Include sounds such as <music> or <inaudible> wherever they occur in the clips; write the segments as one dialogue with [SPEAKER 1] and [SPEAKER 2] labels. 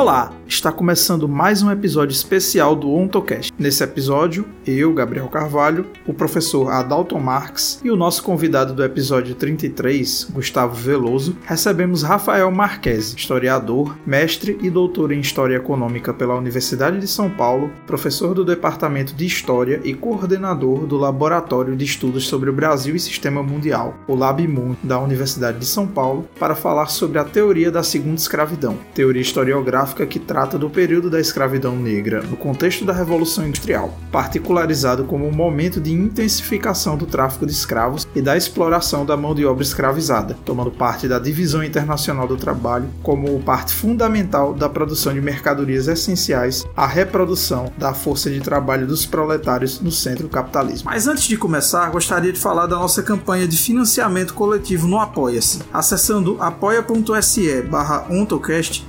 [SPEAKER 1] Olá, está começando mais um episódio especial do OntoCast. Nesse episódio, eu, Gabriel Carvalho, o professor Adalton Marx e o nosso convidado do episódio 33, Gustavo Veloso, recebemos Rafael Marques, historiador, mestre e doutor em História Econômica pela Universidade de São Paulo, professor do Departamento de História e coordenador do Laboratório de Estudos sobre o Brasil e Sistema Mundial, o LabMun, da Universidade de São Paulo, para falar sobre a teoria da segunda escravidão, teoria historiográfica que trata do período da escravidão negra no contexto da Revolução Industrial, particularizado como um momento de intensificação do tráfico de escravos e da exploração da mão de obra escravizada, tomando parte da divisão internacional do trabalho como parte fundamental da produção de mercadorias essenciais à reprodução da força de trabalho dos proletários no centro do capitalismo. Mas antes de começar, gostaria de falar da nossa campanha de financiamento coletivo no Apoia-se. Acessando apoia.se barra ontocast,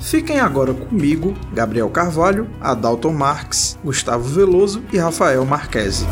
[SPEAKER 1] Fiquem agora comigo, Gabriel Carvalho, Adalton Marques, Gustavo Veloso e Rafael Marquesi.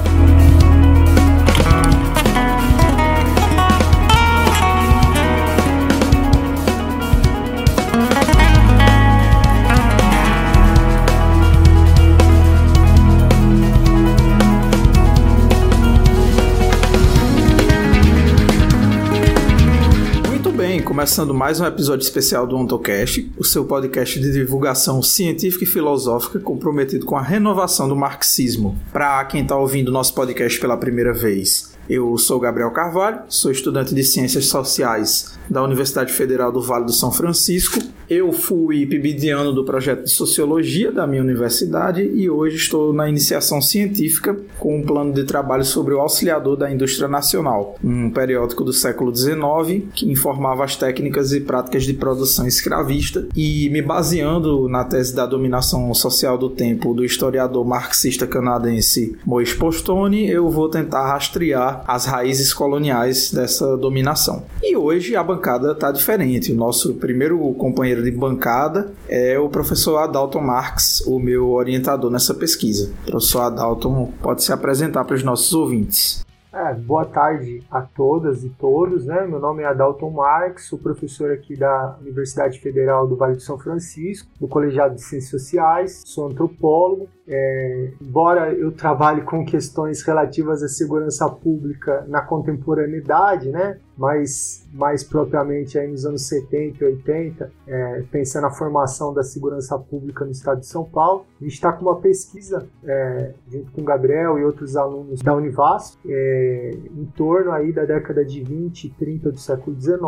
[SPEAKER 1] Começando mais um episódio especial do OntoCast, o seu podcast de divulgação científica e filosófica comprometido com a renovação do marxismo. Para quem está ouvindo nosso podcast pela primeira vez, eu sou Gabriel Carvalho, sou estudante de Ciências Sociais da Universidade Federal do Vale do São Francisco. Eu fui PIBidiano do projeto de Sociologia da minha universidade e hoje estou na iniciação científica com um plano de trabalho sobre o Auxiliador da Indústria Nacional, um periódico do século XIX que informava as técnicas e práticas de produção escravista e me baseando na tese da dominação social do tempo do historiador marxista canadense Mois Postone, eu vou tentar rastrear as raízes coloniais dessa dominação. E hoje a bancada está diferente. O nosso primeiro companheiro de bancada é o professor Adalton Marx, o meu orientador nessa pesquisa. O professor Adalton pode se apresentar para os nossos ouvintes.
[SPEAKER 2] É, boa tarde a todas e todos, né? Meu nome é Adalton Marx, sou professor aqui da Universidade Federal do Vale do São Francisco, do Colegiado de Ciências Sociais, sou antropólogo. É, embora eu trabalhe com questões relativas à segurança pública na contemporaneidade, né? Mais, mais propriamente aí nos anos 70 e 80, é, pensando na formação da segurança pública no estado de São Paulo. A gente está com uma pesquisa, é, junto com o Gabriel e outros alunos da Univasf, é, em torno aí da década de 20 e 30 do século XIX.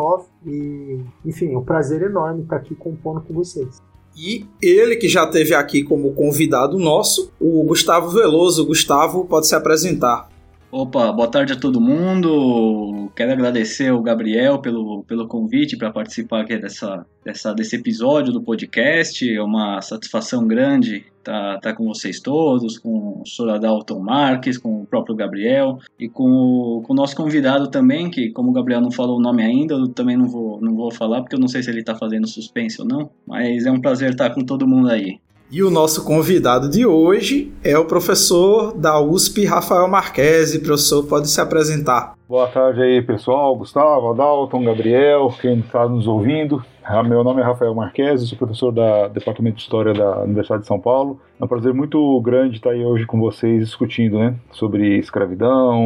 [SPEAKER 2] E, enfim, é um prazer enorme estar aqui compondo com vocês.
[SPEAKER 1] E ele que já teve aqui como convidado nosso, o Gustavo Veloso. Gustavo, pode se apresentar.
[SPEAKER 3] Opa, boa tarde a todo mundo. Quero agradecer ao Gabriel pelo, pelo convite para participar aqui dessa, dessa, desse episódio do podcast. É uma satisfação grande estar tá, tá com vocês todos, com o Sr. Adalton Marques, com o próprio Gabriel e com o, com o nosso convidado também, que como o Gabriel não falou o nome ainda, eu também não vou, não vou falar porque eu não sei se ele está fazendo suspense ou não, mas é um prazer estar com todo mundo aí.
[SPEAKER 1] E o nosso convidado de hoje é o professor da USP, Rafael Marquesi. Professor, pode se apresentar.
[SPEAKER 4] Boa tarde aí, pessoal. Gustavo, Adalton, Gabriel, quem está nos ouvindo. Ah, meu nome é Rafael Marquesi, sou professor do Departamento de História da Universidade de São Paulo. É um prazer muito grande estar aí hoje com vocês discutindo né, sobre escravidão,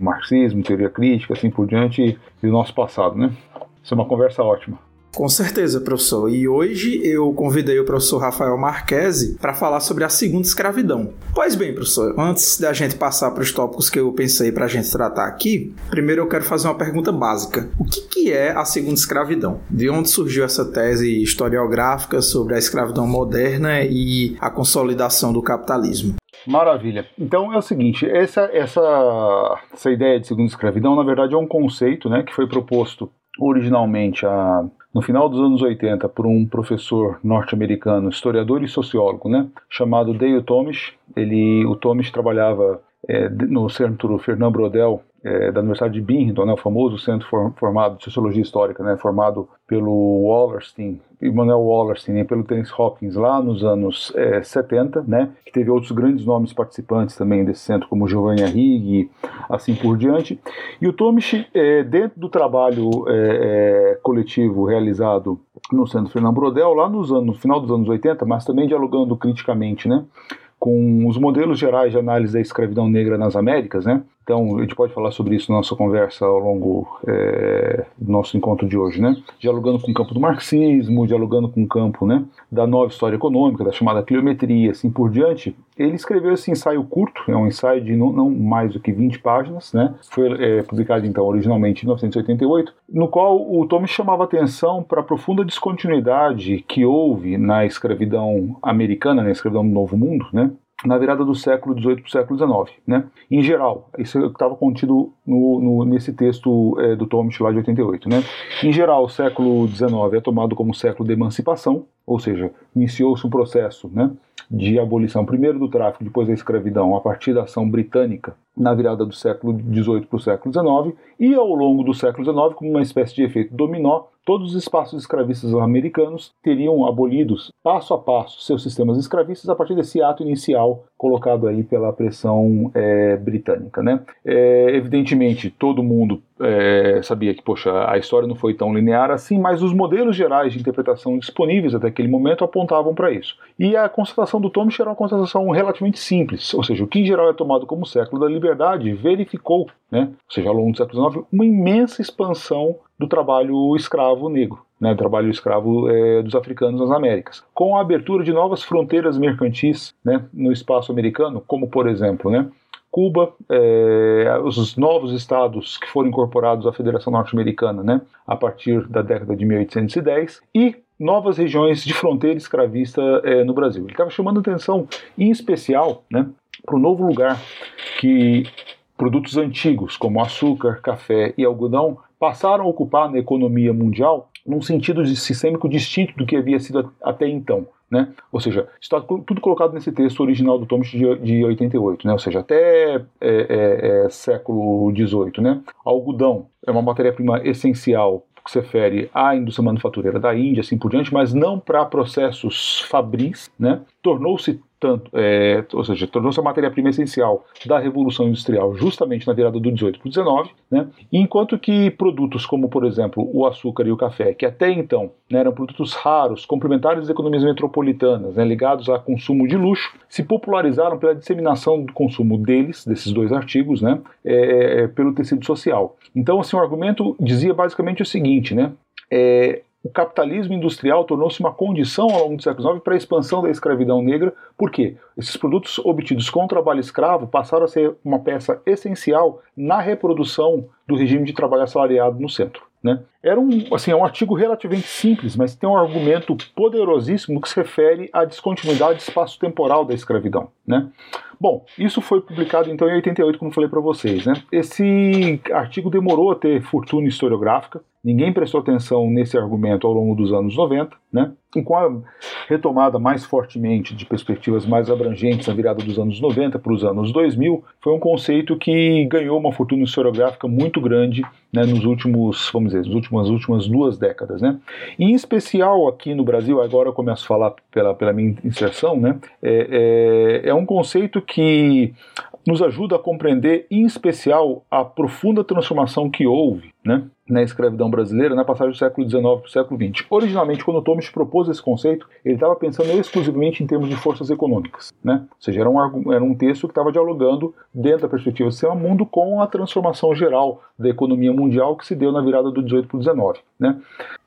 [SPEAKER 4] marxismo, teoria crítica, assim por diante, e o nosso passado. Né? Isso é uma conversa ótima.
[SPEAKER 1] Com certeza, professor. E hoje eu convidei o professor Rafael Marquesi para falar sobre a segunda escravidão. Pois bem, professor, antes da gente passar para os tópicos que eu pensei para a gente tratar aqui, primeiro eu quero fazer uma pergunta básica. O que, que é a segunda escravidão? De onde surgiu essa tese historiográfica sobre a escravidão moderna e a consolidação do capitalismo?
[SPEAKER 4] Maravilha. Então é o seguinte, essa, essa, essa ideia de segunda escravidão, na verdade, é um conceito né, que foi proposto originalmente a no final dos anos 80 por um professor norte-americano, historiador e sociólogo, né, chamado Dale Tomish. Ele, o Tomish trabalhava é, no Centro Fernando Brodel é, da Universidade de Binghamton, né, o famoso centro for, formado de sociologia histórica, né, formado pelo Wallerstein, Emmanuel Wallerstein e pelo Terence Hopkins lá nos anos é, 70, né, que teve outros grandes nomes participantes também desse centro, como Giovanni Arrighi, assim por diante. E o Tomisch, é, dentro do trabalho é, é, coletivo realizado no Centro Fernando Brodel, lá nos anos, no final dos anos 80, mas também dialogando criticamente, né, com os modelos gerais de análise da escravidão negra nas Américas, né? Então, a gente pode falar sobre isso na nossa conversa ao longo é, do nosso encontro de hoje, né? Dialogando com o campo do marxismo, dialogando com o campo né, da nova história econômica, da chamada cliometria, assim por diante. Ele escreveu esse ensaio curto, é um ensaio de não, não mais do que 20 páginas, né? Foi é, publicado, então, originalmente em 1988, no qual o Thomas chamava atenção para a profunda descontinuidade que houve na escravidão americana, na escravidão do Novo Mundo, né? Na virada do século XVIII para o século XIX. Né? Em geral, isso estava contido no, no, nesse texto é, do Thomas lá de 88. Né? Em geral, o século XIX é tomado como século de emancipação, ou seja, iniciou-se um processo né, de abolição, primeiro do tráfico, depois da escravidão, a partir da ação britânica na virada do século XVIII para o século XIX, e ao longo do século XIX, como uma espécie de efeito dominó, todos os espaços escravistas americanos teriam abolidos passo a passo seus sistemas escravistas a partir desse ato inicial colocado aí pela pressão é, britânica. Né? É, evidentemente, todo mundo é, sabia que, poxa, a história não foi tão linear assim, mas os modelos gerais de interpretação disponíveis até aquele momento apontavam para isso. E a constatação do Thomas era uma constatação relativamente simples, ou seja, o que em geral é tomado como século da liberdade verificou, né, ou seja, ao longo do século XIX, uma imensa expansão do trabalho escravo negro. Né, trabalho escravo é, dos africanos nas Américas, com a abertura de novas fronteiras mercantis né, no espaço americano, como por exemplo, né, Cuba, é, os novos estados que foram incorporados à Federação Norte-Americana né, a partir da década de 1810 e novas regiões de fronteira escravista é, no Brasil. Ele estava chamando atenção, em especial, né, para o novo lugar que produtos antigos como açúcar, café e algodão passaram a ocupar na economia mundial num sentido sistêmico distinto do que havia sido até então. Né? Ou seja, está tudo colocado nesse texto original do Thomas de, de 88, né? ou seja, até é, é, é, século XVIII. Né? Algodão é uma matéria-prima essencial que se refere à indústria manufatureira da Índia, assim por diante, mas não para processos fabris, né? Tornou-se tanto, é, ou seja, tornou-se a matéria-prima essencial da Revolução Industrial justamente na virada do 18 para o 19, né? enquanto que produtos como, por exemplo, o açúcar e o café, que até então né, eram produtos raros, complementares das economias metropolitanas, né, ligados a consumo de luxo, se popularizaram pela disseminação do consumo deles, desses dois artigos, né, é, é pelo tecido social. Então, assim, o argumento dizia basicamente o seguinte, né, é, o capitalismo industrial tornou-se uma condição ao longo do século XIX para a expansão da escravidão negra. Por quê? Esses produtos obtidos com trabalho escravo passaram a ser uma peça essencial na reprodução do regime de trabalho assalariado no centro. Né? Era um, assim, é um artigo relativamente simples, mas tem um argumento poderosíssimo que se refere à descontinuidade espaço-temporal da escravidão. Né? Bom, isso foi publicado então em 88, como falei para vocês. Né? Esse artigo demorou a ter fortuna historiográfica, ninguém prestou atenção nesse argumento ao longo dos anos 90, né? e com a retomada mais fortemente de perspectivas mais abrangentes na virada dos anos 90 para os anos 2000, foi um conceito que ganhou uma fortuna historiográfica muito grande né, nos últimos, vamos dizer, nas últimas, últimas duas décadas. Né? em especial aqui no Brasil, agora eu começo a falar pela, pela minha inserção, né, é, é, é um conceito que nos ajuda a compreender, em especial, a profunda transformação que houve né, na escravidão brasileira na passagem do século XIX para o século XX. Originalmente, quando Thomas propôs esse conceito, ele estava pensando exclusivamente em termos de forças econômicas. Né? Ou seja, era um, era um texto que estava dialogando, dentro da perspectiva do sistema mundo, com a transformação geral da economia mundial que se deu na virada do 18 para o 19. Né?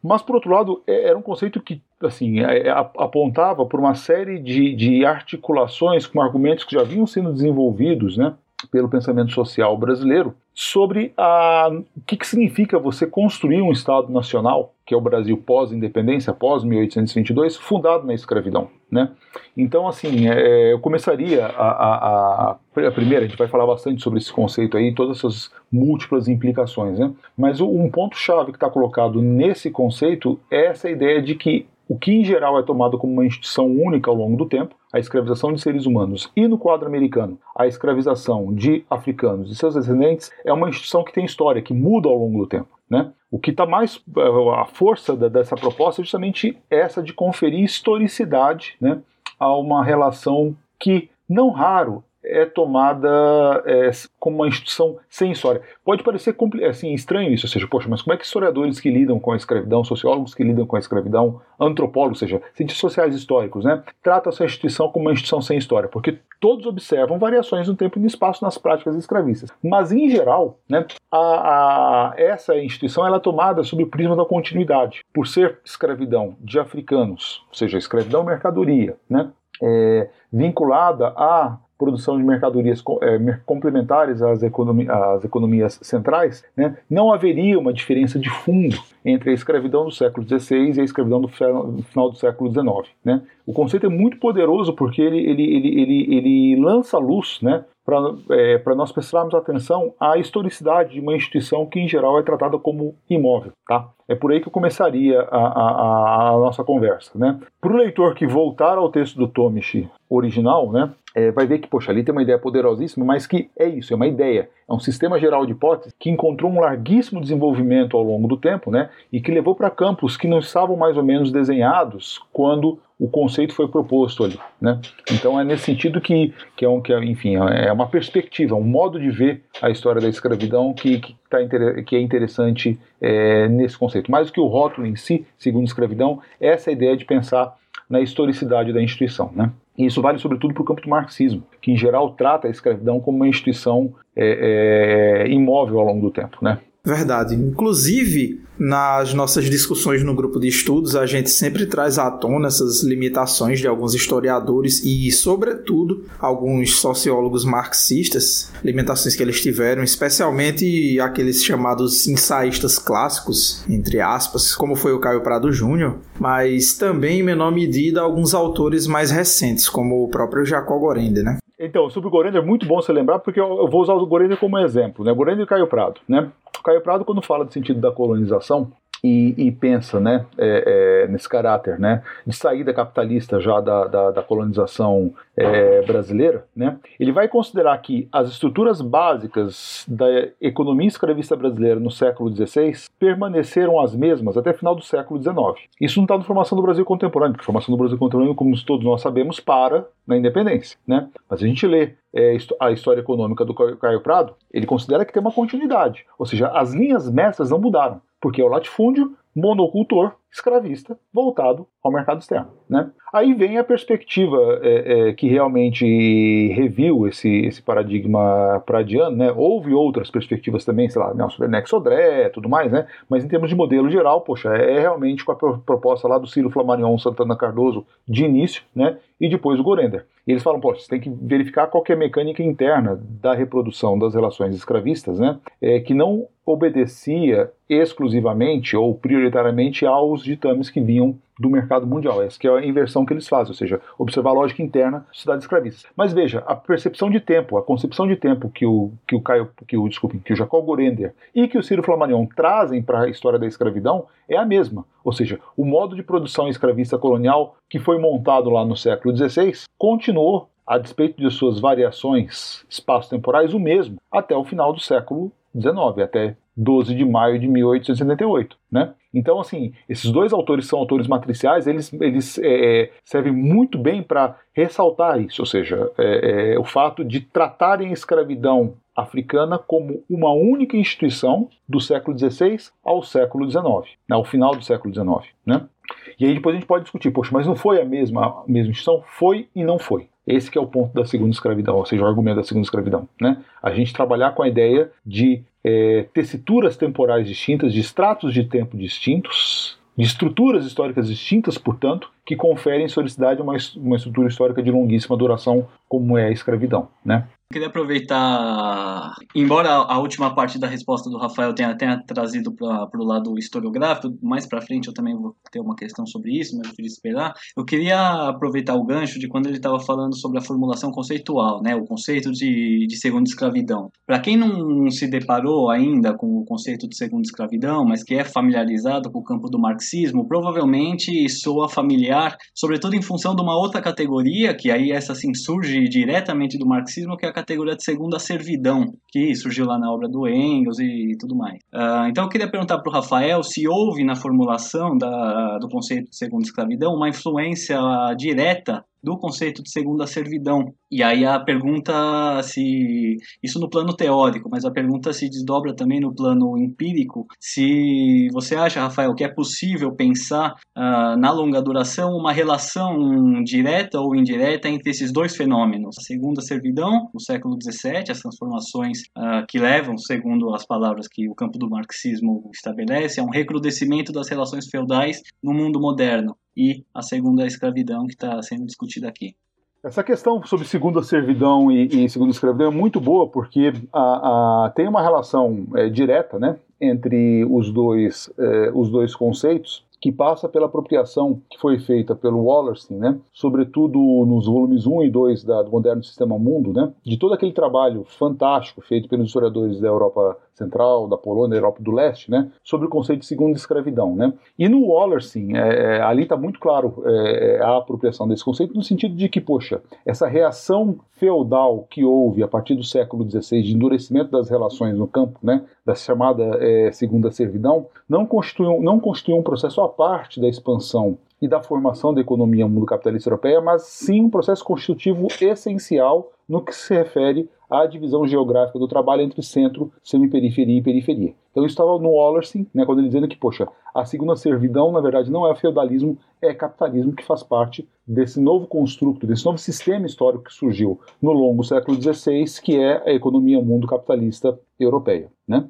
[SPEAKER 4] Mas, por outro lado, é, era um conceito que assim, é, é, apontava por uma série de, de articulações com argumentos que já vinham sendo desenvolvidos né, pelo pensamento social brasileiro sobre a, o que, que significa você construir um Estado nacional, que é o Brasil pós-independência, pós-1822, fundado na escravidão. Né? Então, assim, é, eu começaria a, a, a, primeira, a gente vai falar bastante sobre esse conceito aí, todas essas múltiplas implicações, né? mas um ponto-chave que está colocado nesse conceito é essa ideia de que o que em geral é tomado como uma instituição única ao longo do tempo, a escravização de seres humanos, e no quadro americano, a escravização de africanos e seus descendentes, é uma instituição que tem história, que muda ao longo do tempo. Né? O que está mais. A força dessa proposta é justamente essa de conferir historicidade né, a uma relação que, não raro, é tomada é, como uma instituição sem história. Pode parecer assim, estranho isso, ou seja, poxa, mas como é que historiadores que lidam com a escravidão, sociólogos que lidam com a escravidão, antropólogos, ou seja, cientistas sociais históricos, né, tratam essa instituição como uma instituição sem história? Porque todos observam variações no tempo e no espaço nas práticas escravistas. Mas, em geral, né, a, a, essa instituição ela é tomada sob o prisma da continuidade. Por ser escravidão de africanos, ou seja, escravidão mercadoria, né, é, vinculada a produção de mercadorias é, complementares às, economi às economias centrais, né, não haveria uma diferença de fundo entre a escravidão do século XVI e a escravidão do final do século XIX. Né. O conceito é muito poderoso porque ele, ele, ele, ele, ele lança luz né, para é, nós prestarmos atenção à historicidade de uma instituição que, em geral, é tratada como imóvel. Tá? É por aí que eu começaria a, a, a nossa conversa. Né? Para o leitor que voltar ao texto do Tomish original, né, é, vai ver que, poxa, ali tem uma ideia poderosíssima, mas que é isso, é uma ideia, é um sistema geral de hipóteses que encontrou um larguíssimo desenvolvimento ao longo do tempo, né, e que levou para campos que não estavam mais ou menos desenhados quando o conceito foi proposto ali, né? Então é nesse sentido que, que é um, que é, enfim, é uma perspectiva, um modo de ver a história da escravidão que, que, tá, que é interessante é, nesse conceito. Mais do que o rótulo em si, segundo escravidão, é essa ideia de pensar na historicidade da instituição, né? E isso vale sobretudo para o campo do marxismo, que em geral trata a escravidão como uma instituição é, é, imóvel ao longo do tempo, né?
[SPEAKER 1] Verdade. Inclusive, nas nossas discussões no grupo de estudos, a gente sempre traz à tona essas limitações de alguns historiadores e, sobretudo, alguns sociólogos marxistas, limitações que eles tiveram, especialmente aqueles chamados ensaístas clássicos, entre aspas, como foi o Caio Prado Júnior, mas também, em menor medida, alguns autores mais recentes, como o próprio Jacob Gorende, né?
[SPEAKER 4] Então, sobre o Gorender é muito bom você lembrar, porque eu vou usar o Gorender como exemplo, né? Gorender e Caio Prado, né? O Caio Prado, quando fala do sentido da colonização, e, e, pensa né, é, é, nesse caráter né, de saída capitalista já da, da, da colonização é, brasileira, né, ele vai considerar que as estruturas básicas da economia escravista brasileira no século XVI permaneceram as mesmas até final do século XIX. Isso não está na formação do Brasil contemporâneo, porque a formação do Brasil contemporâneo, como todos nós sabemos, para na independência. Né? Mas a gente lê é, a história econômica do Caio Prado, ele considera que tem uma continuidade, ou seja, as linhas mestras não mudaram porque é o latifúndio monocultor escravista voltado ao mercado externo. Né? Aí vem a perspectiva é, é, que realmente reviu esse, esse paradigma pradiano, né? houve outras perspectivas também, sei lá, Nelson Werneck Sodré tudo mais, né? mas em termos de modelo geral, poxa, é realmente com a proposta lá do Ciro Flamarion Santana Cardoso de início, né? e depois o Gorender. E eles falam, poxa, você tem que verificar qual é a mecânica interna da reprodução das relações escravistas, né? É, que não obedecia exclusivamente ou prioritariamente aos ditames que vinham do mercado mundial. Essa que é a inversão que eles fazem, ou seja, observar a lógica interna da sociedade escravista. Mas veja, a percepção de tempo, a concepção de tempo que o que o Caio, que o desculpe, que o Jacob Gorender e que o Ciro Flammarion trazem para a história da escravidão é a mesma. Ou seja, o modo de produção escravista colonial que foi montado lá no século XVI continuou a despeito de suas variações espaço-temporais, o mesmo até o final do século XIX, até 12 de maio de 1878, né? Então, assim, esses dois autores são autores matriciais, eles, eles é, é servem muito bem para ressaltar isso, ou seja, é, é, o fato de tratarem a escravidão africana como uma única instituição do século XVI ao século XIX, né, ao final do século XIX, né? E aí depois a gente pode discutir, poxa, mas não foi a mesma, a mesma instituição? Foi e não foi. Esse é o ponto da segunda escravidão, ou seja, o argumento da segunda escravidão. Né? A gente trabalhar com a ideia de é, tessituras temporais distintas, de estratos de tempo distintos, de estruturas históricas distintas, portanto, que conferem historicidade a uma, uma estrutura histórica de longuíssima duração, como é a escravidão. Né?
[SPEAKER 3] Queria aproveitar, embora a última parte da resposta do Rafael tenha, tenha trazido para o lado historiográfico, mais para frente eu também vou ter uma questão sobre isso, mas eu queria esperar. Eu queria aproveitar o gancho de quando ele estava falando sobre a formulação conceitual, né, o conceito de, de segunda escravidão. Para quem não se deparou ainda com o conceito de segunda escravidão, mas que é familiarizado com o campo do marxismo, provavelmente soa familiar, sobretudo em função de uma outra categoria, que aí essa sim surge diretamente do marxismo, que é a categoria de segunda servidão, que surgiu lá na obra do Engels e tudo mais. Uh, então eu queria perguntar para o Rafael se houve na formulação da, do conceito de segunda escravidão uma influência direta do conceito de segunda servidão. E aí a pergunta se isso no plano teórico, mas a pergunta se desdobra também no plano empírico, se você acha, Rafael, que é possível pensar uh, na longa duração uma relação direta ou indireta entre esses dois fenômenos, a segunda servidão no século XVII, as transformações uh, que levam, segundo as palavras que o campo do marxismo estabelece, a um recrudescimento das relações feudais no mundo moderno e a segunda escravidão que está sendo discutida aqui.
[SPEAKER 4] Essa questão sobre segunda servidão e, e segunda escravidão é muito boa porque a, a, tem uma relação é, direta né, entre os dois, é, os dois conceitos que passa pela apropriação que foi feita pelo Wallerstein, né, sobretudo nos volumes 1 e 2 da, do Moderno Sistema Mundo, né, de todo aquele trabalho fantástico feito pelos historiadores da Europa Central, da Polônia, da Europa do Leste, né, sobre o conceito de segunda escravidão. Né. E no Wallerstein, é, é, ali está muito claro é, é, a apropriação desse conceito no sentido de que, poxa, essa reação feudal que houve a partir do século XVI de endurecimento das relações no campo, né, da chamada é, segunda servidão, não constitui, não constitui um processo à parte da expansão e da formação da economia mundo capitalista europeia, mas sim um processo constitutivo essencial no que se refere à divisão geográfica do trabalho entre centro, semiperiferia e periferia. Então isso estava no Wallerstein, né, quando ele dizendo que, poxa, a segunda servidão, na verdade, não é feudalismo, é capitalismo que faz parte desse novo construto, desse novo sistema histórico que surgiu no longo século XVI, que é a economia mundo capitalista europeia. Né?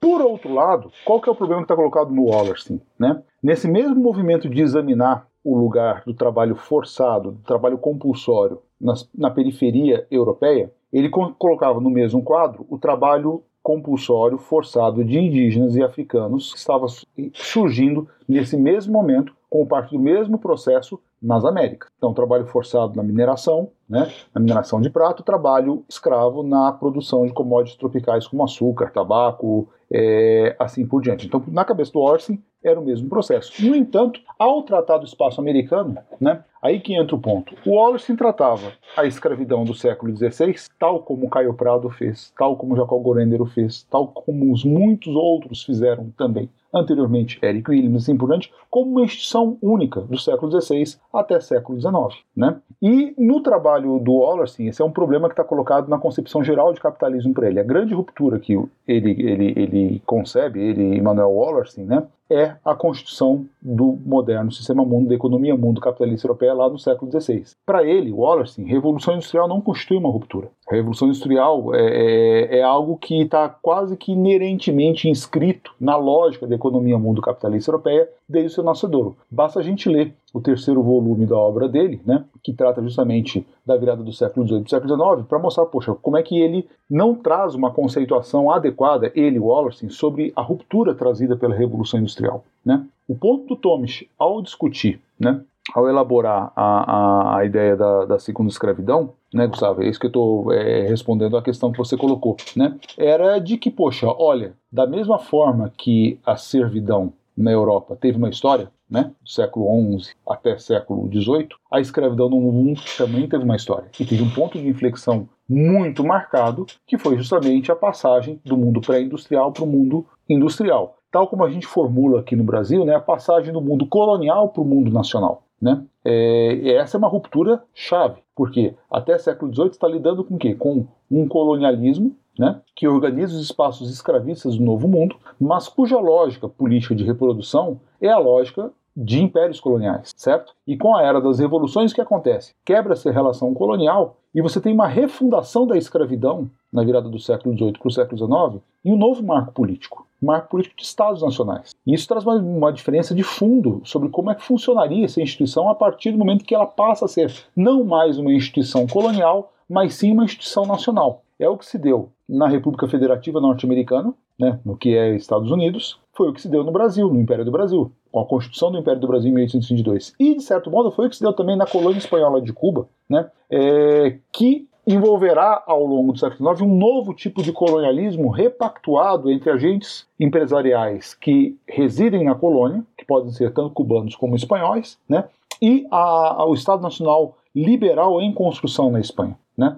[SPEAKER 4] Por outro lado, qual que é o problema que está colocado no Wallerstein? Né? Nesse mesmo movimento de examinar o lugar do trabalho forçado, do trabalho compulsório nas, na periferia europeia, ele colocava no mesmo quadro o trabalho compulsório forçado de indígenas e africanos que estava surgindo nesse mesmo momento como parte do mesmo processo nas Américas. Então, trabalho forçado na mineração, né, na mineração de prato, trabalho escravo na produção de commodities tropicais como açúcar, tabaco, é, assim por diante. Então, na cabeça do Orson, era o mesmo processo. No entanto, ao tratar do espaço americano, né, aí que entra o ponto. O Wallerstein tratava a escravidão do século XVI, tal como Caio Prado fez, tal como Jacob Gorendero fez, tal como os muitos outros fizeram também anteriormente Eric Williams, assim por diante, como uma instituição única do século XVI até século XIX. Né? E no trabalho do Wallerstein, esse é um problema que está colocado na concepção geral de capitalismo para ele. A grande ruptura que ele, ele, ele concebe, ele, Emmanuel Wallerstein, né, é a constituição do moderno sistema mundo, da economia mundo capitalista europeia lá no século XVI. Para ele, Wallerstein, revolução industrial não constitui uma ruptura. A revolução industrial é, é, é algo que está quase que inerentemente inscrito na lógica da economia mundo capitalista europeia desde o seu nascedouro. Basta a gente ler o terceiro volume da obra dele, né, que trata justamente da virada do século XVIII para o século XIX, para mostrar, poxa, como é que ele não traz uma conceituação adequada, ele, Wallerstein, sobre a ruptura trazida pela Revolução Industrial. Né? O ponto do Tomisch, ao discutir, né, ao elaborar a, a, a ideia da, da, segunda escravidão, né, Gustavo? É isso que eu estou é, respondendo à questão que você colocou, né? Era de que, poxa, olha, da mesma forma que a servidão na Europa teve uma história, né, do século XI até século XVIII, a escravidão no mundo também teve uma história. E teve um ponto de inflexão muito marcado, que foi justamente a passagem do mundo pré-industrial para o mundo industrial. Tal como a gente formula aqui no Brasil, né, a passagem do mundo colonial para o mundo nacional. Né? É, essa é uma ruptura chave, porque até século XVIII está lidando com o quê? Com um colonialismo né, que organiza os espaços escravistas do Novo Mundo, mas cuja lógica política de reprodução é a lógica de impérios coloniais, certo? E com a era das revoluções, o que acontece? Quebra-se a relação colonial e você tem uma refundação da escravidão na virada do século XVIII para o século XIX e um novo marco político, um marco político de Estados nacionais. E isso traz uma, uma diferença de fundo sobre como é que funcionaria essa instituição a partir do momento que ela passa a ser não mais uma instituição colonial, mas sim uma instituição nacional. É o que se deu na República Federativa Norte-Americana, né, no que é Estados Unidos, foi o que se deu no Brasil, no Império do Brasil, com a Constituição do Império do Brasil em 1822. E, de certo modo, foi o que se deu também na colônia espanhola de Cuba, né, é, que envolverá ao longo do século XIX um novo tipo de colonialismo repactuado entre agentes empresariais que residem na colônia, que podem ser tanto cubanos como espanhóis, né, e a, o Estado Nacional liberal em construção na Espanha. Né?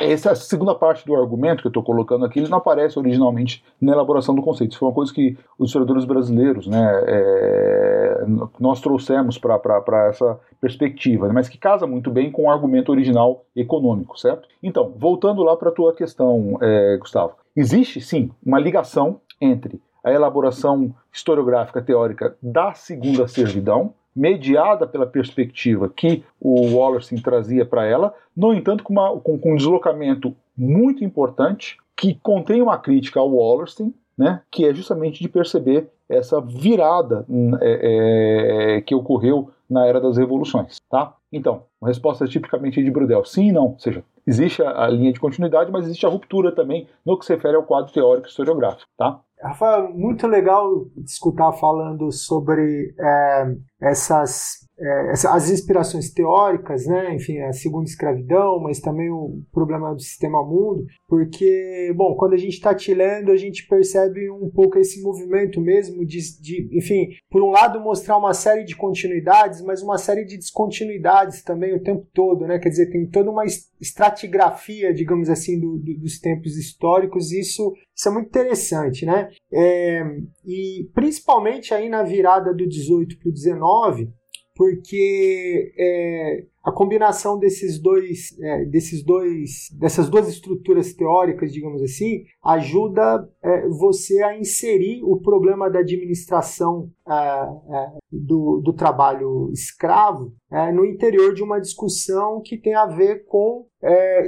[SPEAKER 4] Essa segunda parte do argumento que eu estou colocando aqui, ele não aparece originalmente na elaboração do conceito. Isso foi uma coisa que os historiadores brasileiros, né, é, nós trouxemos para essa perspectiva, né, mas que casa muito bem com o argumento original econômico, certo? Então, voltando lá para a tua questão, é, Gustavo, existe sim uma ligação entre a elaboração historiográfica teórica da segunda servidão mediada pela perspectiva que o Wallerstein trazia para ela, no entanto, com, uma, com, com, um deslocamento muito importante que contém uma crítica ao Wallerstein, né, que é justamente de perceber essa virada é, é, que ocorreu na era das revoluções. Tá? Então, uma resposta tipicamente de Brudel, sim e não, ou seja, existe a, linha de continuidade, mas existe a ruptura também no que se refere ao quadro teórico historiográfico. Tá?
[SPEAKER 2] Rafa, muito legal escutar falando sobre é, essas é, as inspirações teóricas, né? enfim, a segunda escravidão, mas também o problema do sistema mundo, porque, bom, quando a gente está te lendo, a gente percebe um pouco esse movimento mesmo de, de, enfim, por um lado mostrar uma série de continuidades, mas uma série de descontinuidades também o tempo todo, né? Quer dizer, tem toda uma estratigrafia, digamos assim, do, do, dos tempos históricos, e isso, isso é muito interessante, né? É, e principalmente aí na virada do 18 para o 19, porque é, a combinação desses dois, é, desses dois, dessas duas estruturas teóricas, digamos assim, ajuda é, você a inserir o problema da administração é, é, do, do, trabalho escravo é, no interior de uma discussão que tem a ver com,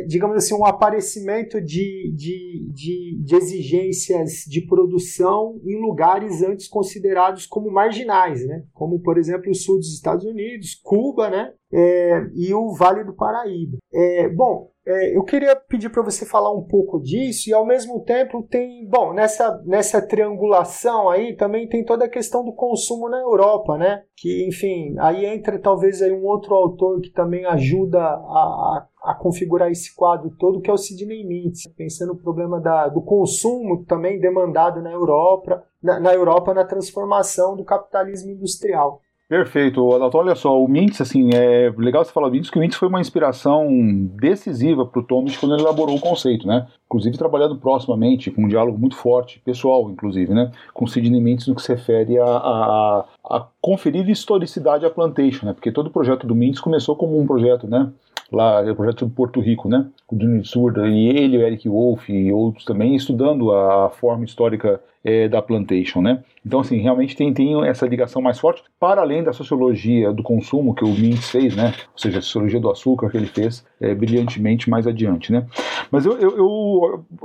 [SPEAKER 2] digamos assim, um aparecimento de, de, de, de, exigências de produção em lugares antes considerados como marginais, né? como, por exemplo, o sul dos Estados Unidos, Cuba, né? É, e o Vale do Paraíba. É, bom, é, eu queria pedir para você falar um pouco disso e ao mesmo tempo tem, bom, nessa, nessa triangulação aí também tem toda a questão do consumo na Europa, né? Que, enfim, aí entra talvez aí um outro autor que também ajuda a, a configurar esse quadro todo, que é o Sidney Mintz, pensando no problema da, do consumo também demandado na Europa, na, na Europa na transformação do capitalismo industrial.
[SPEAKER 4] Perfeito, Adalto. Olha só, o Mintz, assim, é legal você falar Mintz, que o Mintz foi uma inspiração decisiva para o Thomas quando ele elaborou o conceito, né? Inclusive trabalhando proximamente, com um diálogo muito forte, pessoal, inclusive, né? Com Sidney Mintz no que se refere a, a, a conferir historicidade à Plantation, né? Porque todo o projeto do Mintz começou como um projeto, né? lá, é o projeto de Porto Rico, né? O Junior Surda e ele, o Eric Wolff e outros também, estudando a forma histórica é, da plantation, né? Então, assim, realmente tem, tem essa ligação mais forte, para além da sociologia do consumo que o Mintz fez, né? Ou seja, a sociologia do açúcar que ele fez é, brilhantemente mais adiante, né? Mas eu, eu, eu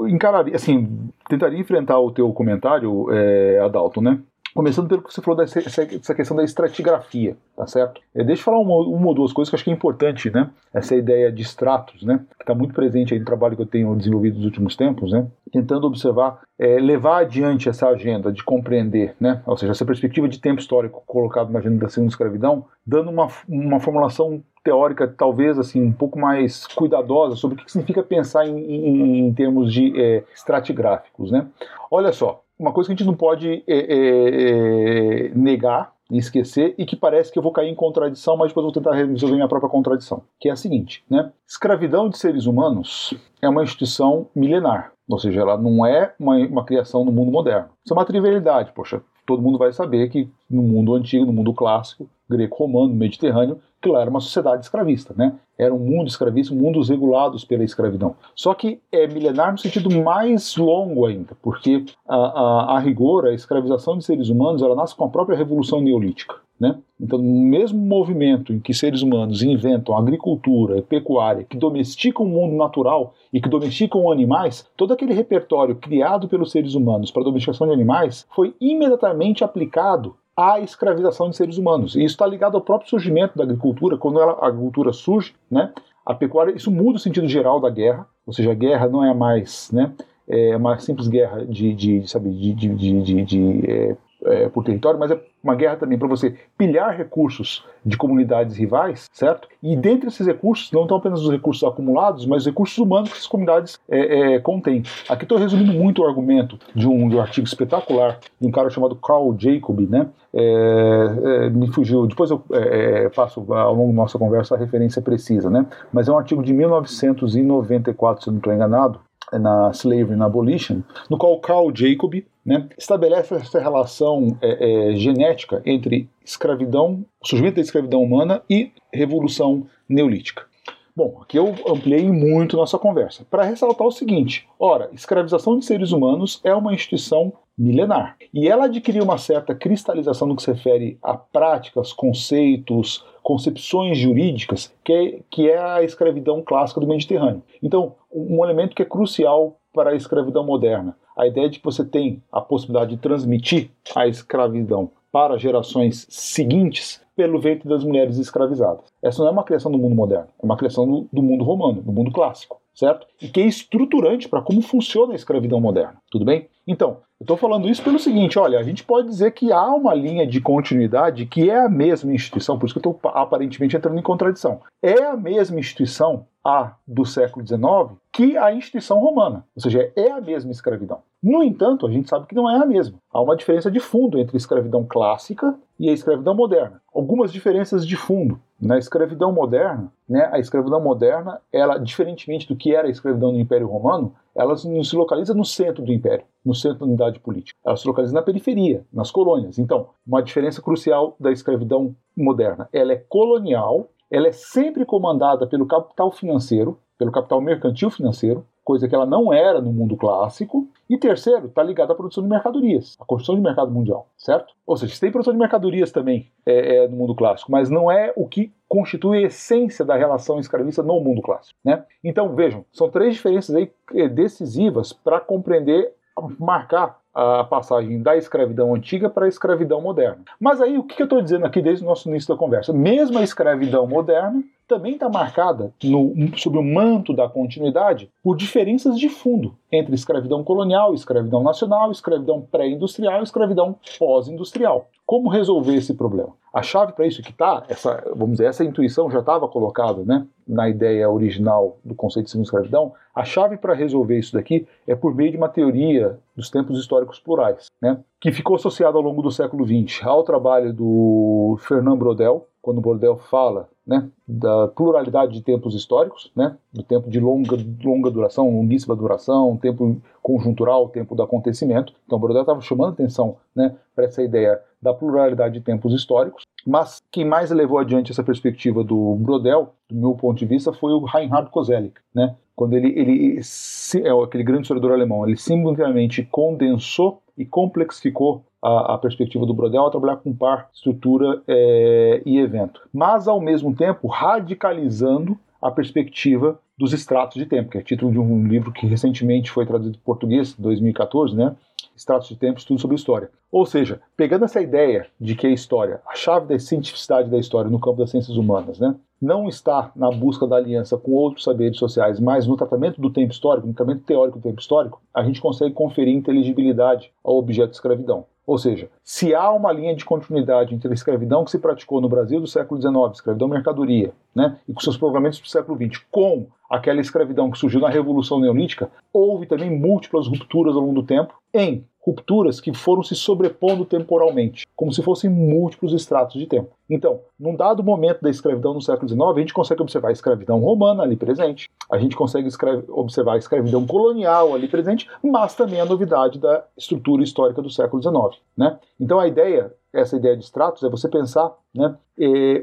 [SPEAKER 4] encararia, assim, tentaria enfrentar o teu comentário, é, Adalto, né? Começando pelo que você falou dessa, essa questão da estratigrafia, tá certo? É, deixa eu falar uma, uma, ou duas coisas que eu acho que é importante, né? Essa ideia de estratos, né? Que está muito presente aí no trabalho que eu tenho desenvolvido nos últimos tempos, né? Tentando observar, é, levar adiante essa agenda de compreender, né? Ou seja, essa perspectiva de tempo histórico colocado na agenda da segunda escravidão, dando uma, uma formulação teórica talvez assim um pouco mais cuidadosa sobre o que significa pensar em, em, em termos de é, estratigráficos, né? Olha só, uma coisa que a gente não pode é, é, é, negar e esquecer e que parece que eu vou cair em contradição, mas depois vou tentar resolver minha própria contradição, que é a seguinte, né? Escravidão de seres humanos é uma instituição milenar, ou seja, ela não é uma, uma criação no mundo moderno. Isso é uma trivialidade, poxa, todo mundo vai saber que no mundo antigo, no mundo clássico, greco-romano, mediterrâneo, que lá era uma sociedade escravista, né? Era um mundo escravista, mundos regulados pela escravidão. Só que é milenar no sentido mais longo ainda, porque a, a, a rigor, a escravização de seres humanos, ela nasce com a própria revolução neolítica. Né? Então, no mesmo movimento em que seres humanos inventam agricultura e pecuária, que domesticam o mundo natural e que domesticam animais, todo aquele repertório criado pelos seres humanos para a domesticação de animais foi imediatamente aplicado à escravização de seres humanos. E isso está ligado ao próprio surgimento da agricultura. Quando ela, a agricultura surge, né, A pecuária, isso muda o sentido geral da guerra, ou seja, a guerra não é mais, né, é uma simples guerra de, de sabe, de, de, de, de é, é, por território, mas é uma guerra também para você pilhar recursos de comunidades rivais, certo? E dentre esses recursos, não estão apenas os recursos acumulados, mas os recursos humanos que essas comunidades é, é, contêm. Aqui estou resumindo muito o argumento de um, de um, artigo espetacular de um cara chamado Carl Jacob, né? É, é me fugiu, depois eu é, passo ao longo da nossa conversa a referência precisa, né? Mas é um artigo de 1994, se não estou enganado, na Slavery and Abolition, no qual Carl Jacob né, estabelece essa relação é, é, genética entre escravidão, surgimento da escravidão humana e revolução neolítica. Bom, aqui eu ampliei muito nossa conversa para ressaltar o seguinte: ora, escravização de seres humanos é uma instituição milenar e ela adquiriu uma certa cristalização no que se refere a práticas, conceitos, concepções jurídicas, que é, que é a escravidão clássica do Mediterrâneo. Então, um elemento que é crucial para a escravidão moderna, a ideia de que você tem a possibilidade de transmitir a escravidão para gerações seguintes pelo ventre das mulheres escravizadas. Essa não é uma criação do mundo moderno, é uma criação do, do mundo romano, do mundo clássico, certo? E que é estruturante para como funciona a escravidão moderna, tudo bem? Então, eu estou falando isso pelo seguinte: olha, a gente pode dizer que há uma linha de continuidade que é a mesma instituição, por isso que eu estou aparentemente entrando em contradição. É a mesma instituição, a do século XIX, que a instituição romana, ou seja, é a mesma escravidão. No entanto, a gente sabe que não é a mesma. Há uma diferença de fundo entre a escravidão clássica e a escravidão moderna. Algumas diferenças de fundo. Na escravidão moderna, né, a escravidão moderna, ela, diferentemente do que era a escravidão no Império Romano, ela não se localiza no centro do Império, no centro da unidade política. Ela se localiza na periferia, nas colônias. Então, uma diferença crucial da escravidão moderna. Ela é colonial, ela é sempre comandada pelo capital financeiro, pelo capital mercantil financeiro, coisa que ela não era no mundo clássico. E terceiro, está ligado à produção de mercadorias, à construção de mercado mundial, certo? Ou seja, tem produção de mercadorias também é, é, no mundo clássico, mas não é o que constitui a essência da relação escravista no mundo clássico, né? Então vejam, são três diferenças aí é, decisivas para compreender, marcar a passagem da escravidão antiga para a escravidão moderna. Mas aí o que eu estou dizendo aqui desde o nosso início da conversa? Mesmo a escravidão moderna também está marcada no, sob o manto da continuidade por diferenças de fundo entre escravidão colonial, escravidão nacional, escravidão pré-industrial e escravidão pós-industrial. Como resolver esse problema? A chave para isso que está, vamos dizer, essa intuição já estava colocada né, na ideia original do conceito de escravidão. A chave para resolver isso daqui é por meio de uma teoria dos tempos históricos plurais, né, que ficou associada ao longo do século XX ao trabalho do Fernand Brodel, quando Brodel fala né, da pluralidade de tempos históricos, né, do tempo de longa, longa duração, longuíssima duração, tempo conjuntural, tempo do acontecimento. Então, Brodel estava chamando atenção né, para essa ideia da pluralidade de tempos históricos, mas quem mais levou adiante essa perspectiva do Brodel, do meu ponto de vista, foi o Reinhard Koselleck, né, quando ele, ele é aquele grande historiador alemão, ele simultaneamente condensou e complexificou a, a, perspectiva do Brodel ao trabalhar com par, estrutura é, e evento. Mas, ao mesmo tempo, radicalizando a perspectiva dos extratos de tempo, que é título de um livro que recentemente foi traduzido em português, 2014, né? Extratos de Tempo, Estudo sobre História. Ou seja, pegando essa ideia de que a história, a chave da cientificidade da história no campo das ciências humanas, né, não está na busca da aliança com outros saberes sociais, mas no tratamento do tempo histórico, no tratamento teórico do tempo histórico, a gente consegue conferir inteligibilidade ao objeto de escravidão. Ou seja, se há uma linha de continuidade entre a escravidão que se praticou no Brasil do século XIX, escravidão mercadoria, né, e com seus provamentos do século XX, com aquela escravidão que surgiu na Revolução Neolítica, houve também múltiplas rupturas ao longo do tempo em rupturas que foram se sobrepondo temporalmente, como se fossem múltiplos estratos de tempo. Então, num dado momento da escravidão no século XIX, a gente consegue observar a escravidão romana ali presente, a gente consegue observar a escravidão colonial ali presente, mas também a novidade da estrutura histórica do século XIX. Né? Então, a ideia essa ideia de estratos é você pensar né,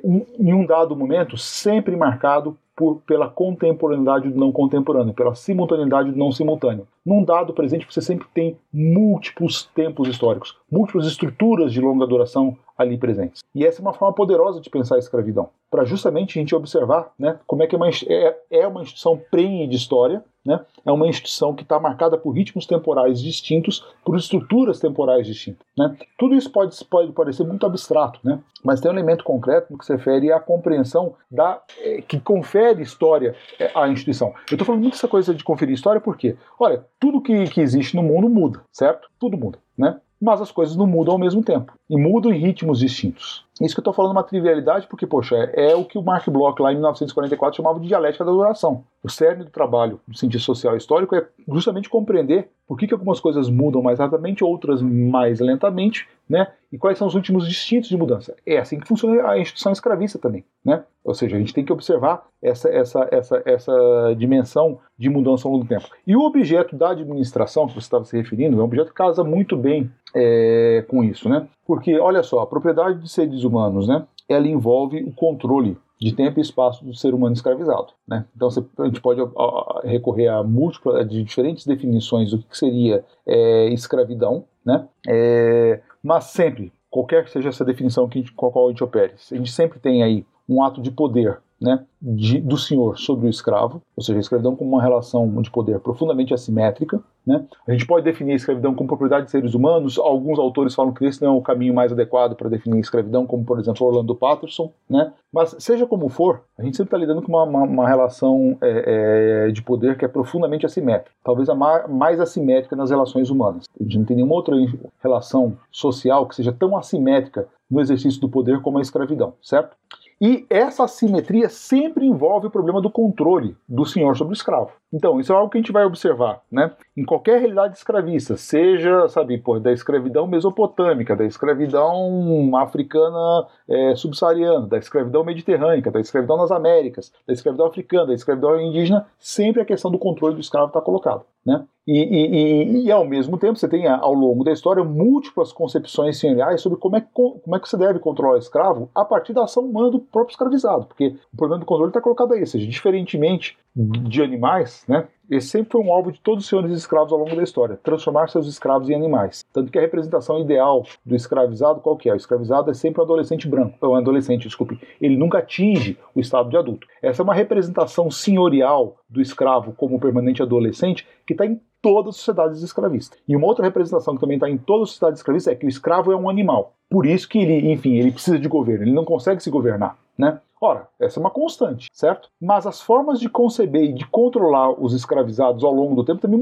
[SPEAKER 4] um, em um dado momento sempre marcado por, pela contemporaneidade do não contemporâneo, pela simultaneidade do não simultâneo. Num dado presente, você sempre tem múltiplos tempos históricos, múltiplas estruturas de longa duração ali presentes. E essa é uma forma poderosa de pensar a escravidão, para justamente a gente observar né, como é que é uma, é, é uma instituição prenhe de história, né? É uma instituição que está marcada por ritmos temporais distintos, por estruturas temporais distintas. Né? Tudo isso pode, pode parecer muito abstrato, né? mas tem um elemento concreto no que se refere à compreensão da, eh, que confere história eh, à instituição. Eu estou falando muito dessa coisa de conferir história porque, olha, tudo que, que existe no mundo muda, certo? Tudo muda. Né? Mas as coisas não mudam ao mesmo tempo e mudam em ritmos distintos. Isso que eu estou falando é uma trivialidade porque, poxa, é, é, o que o Mark Bloch lá em 1944 chamava de dialética da duração. O cerne do trabalho do cientista social histórico é justamente compreender por que, que algumas coisas mudam mais rapidamente, outras mais lentamente, né? E quais são os últimos distintos de mudança. É assim que funciona a instituição escravista também, né? Ou seja, a gente tem que observar essa, essa, essa, essa dimensão de mudança ao longo do tempo. E o objeto da administração que você estava se referindo é um objeto que casa muito bem é, com isso, né? Porque, olha só, a propriedade de seres humanos, né? Ela envolve o controle de tempo e espaço do ser humano escravizado. Né? Então você, a gente pode a, recorrer a múltiplas, de diferentes definições do que seria é, escravidão, né? É, mas sempre, qualquer que seja essa definição que, com a qual a gente opere, a gente sempre tem aí um ato de poder né, de, do senhor sobre o escravo, ou seja, a escravidão como uma relação de poder profundamente assimétrica. Né? A gente pode definir a escravidão como propriedade de seres humanos, alguns autores falam que esse não é o caminho mais adequado para definir a escravidão, como por exemplo Orlando Patterson. Né? Mas seja como for, a gente sempre está lidando com uma, uma, uma relação é, é, de poder que é profundamente assimétrica, talvez a mais assimétrica nas relações humanas. A gente não tem nenhuma outra relação social que seja tão assimétrica no exercício do poder como a escravidão, certo? E essa assimetria sempre envolve o problema do controle do senhor sobre o escravo. Então, isso é algo que a gente vai observar, né? Em qualquer realidade escravista, seja, sabe, pô, da escravidão mesopotâmica, da escravidão africana é, subsaariana, da escravidão mediterrânea, da escravidão nas Américas, da escravidão africana, da escravidão indígena, sempre a questão do controle do escravo está colocada, né? E, e, e, e, ao mesmo tempo você tem ao longo da história múltiplas concepções senhoriais sobre como é, como é que você deve controlar o escravo a partir da ação humana do próprio escravizado, porque o problema do controle está colocado aí, ou seja, diferentemente de animais, né? Esse sempre foi um alvo de todos os senhores escravos ao longo da história, transformar seus escravos em animais. Tanto que a representação ideal do escravizado, qual que é? O escravizado é sempre um adolescente branco, ou um adolescente, desculpe. Ele nunca atinge o estado de adulto. Essa é uma representação senhorial do escravo como permanente adolescente que está em todas as sociedades escravistas. E uma outra representação que também está em todas as sociedades escravistas é que o escravo é um animal. Por isso que ele, enfim, ele precisa de governo, ele não consegue se governar, né? Ora, essa é uma constante, certo? Mas as formas de conceber e de controlar os escravizados ao longo do tempo também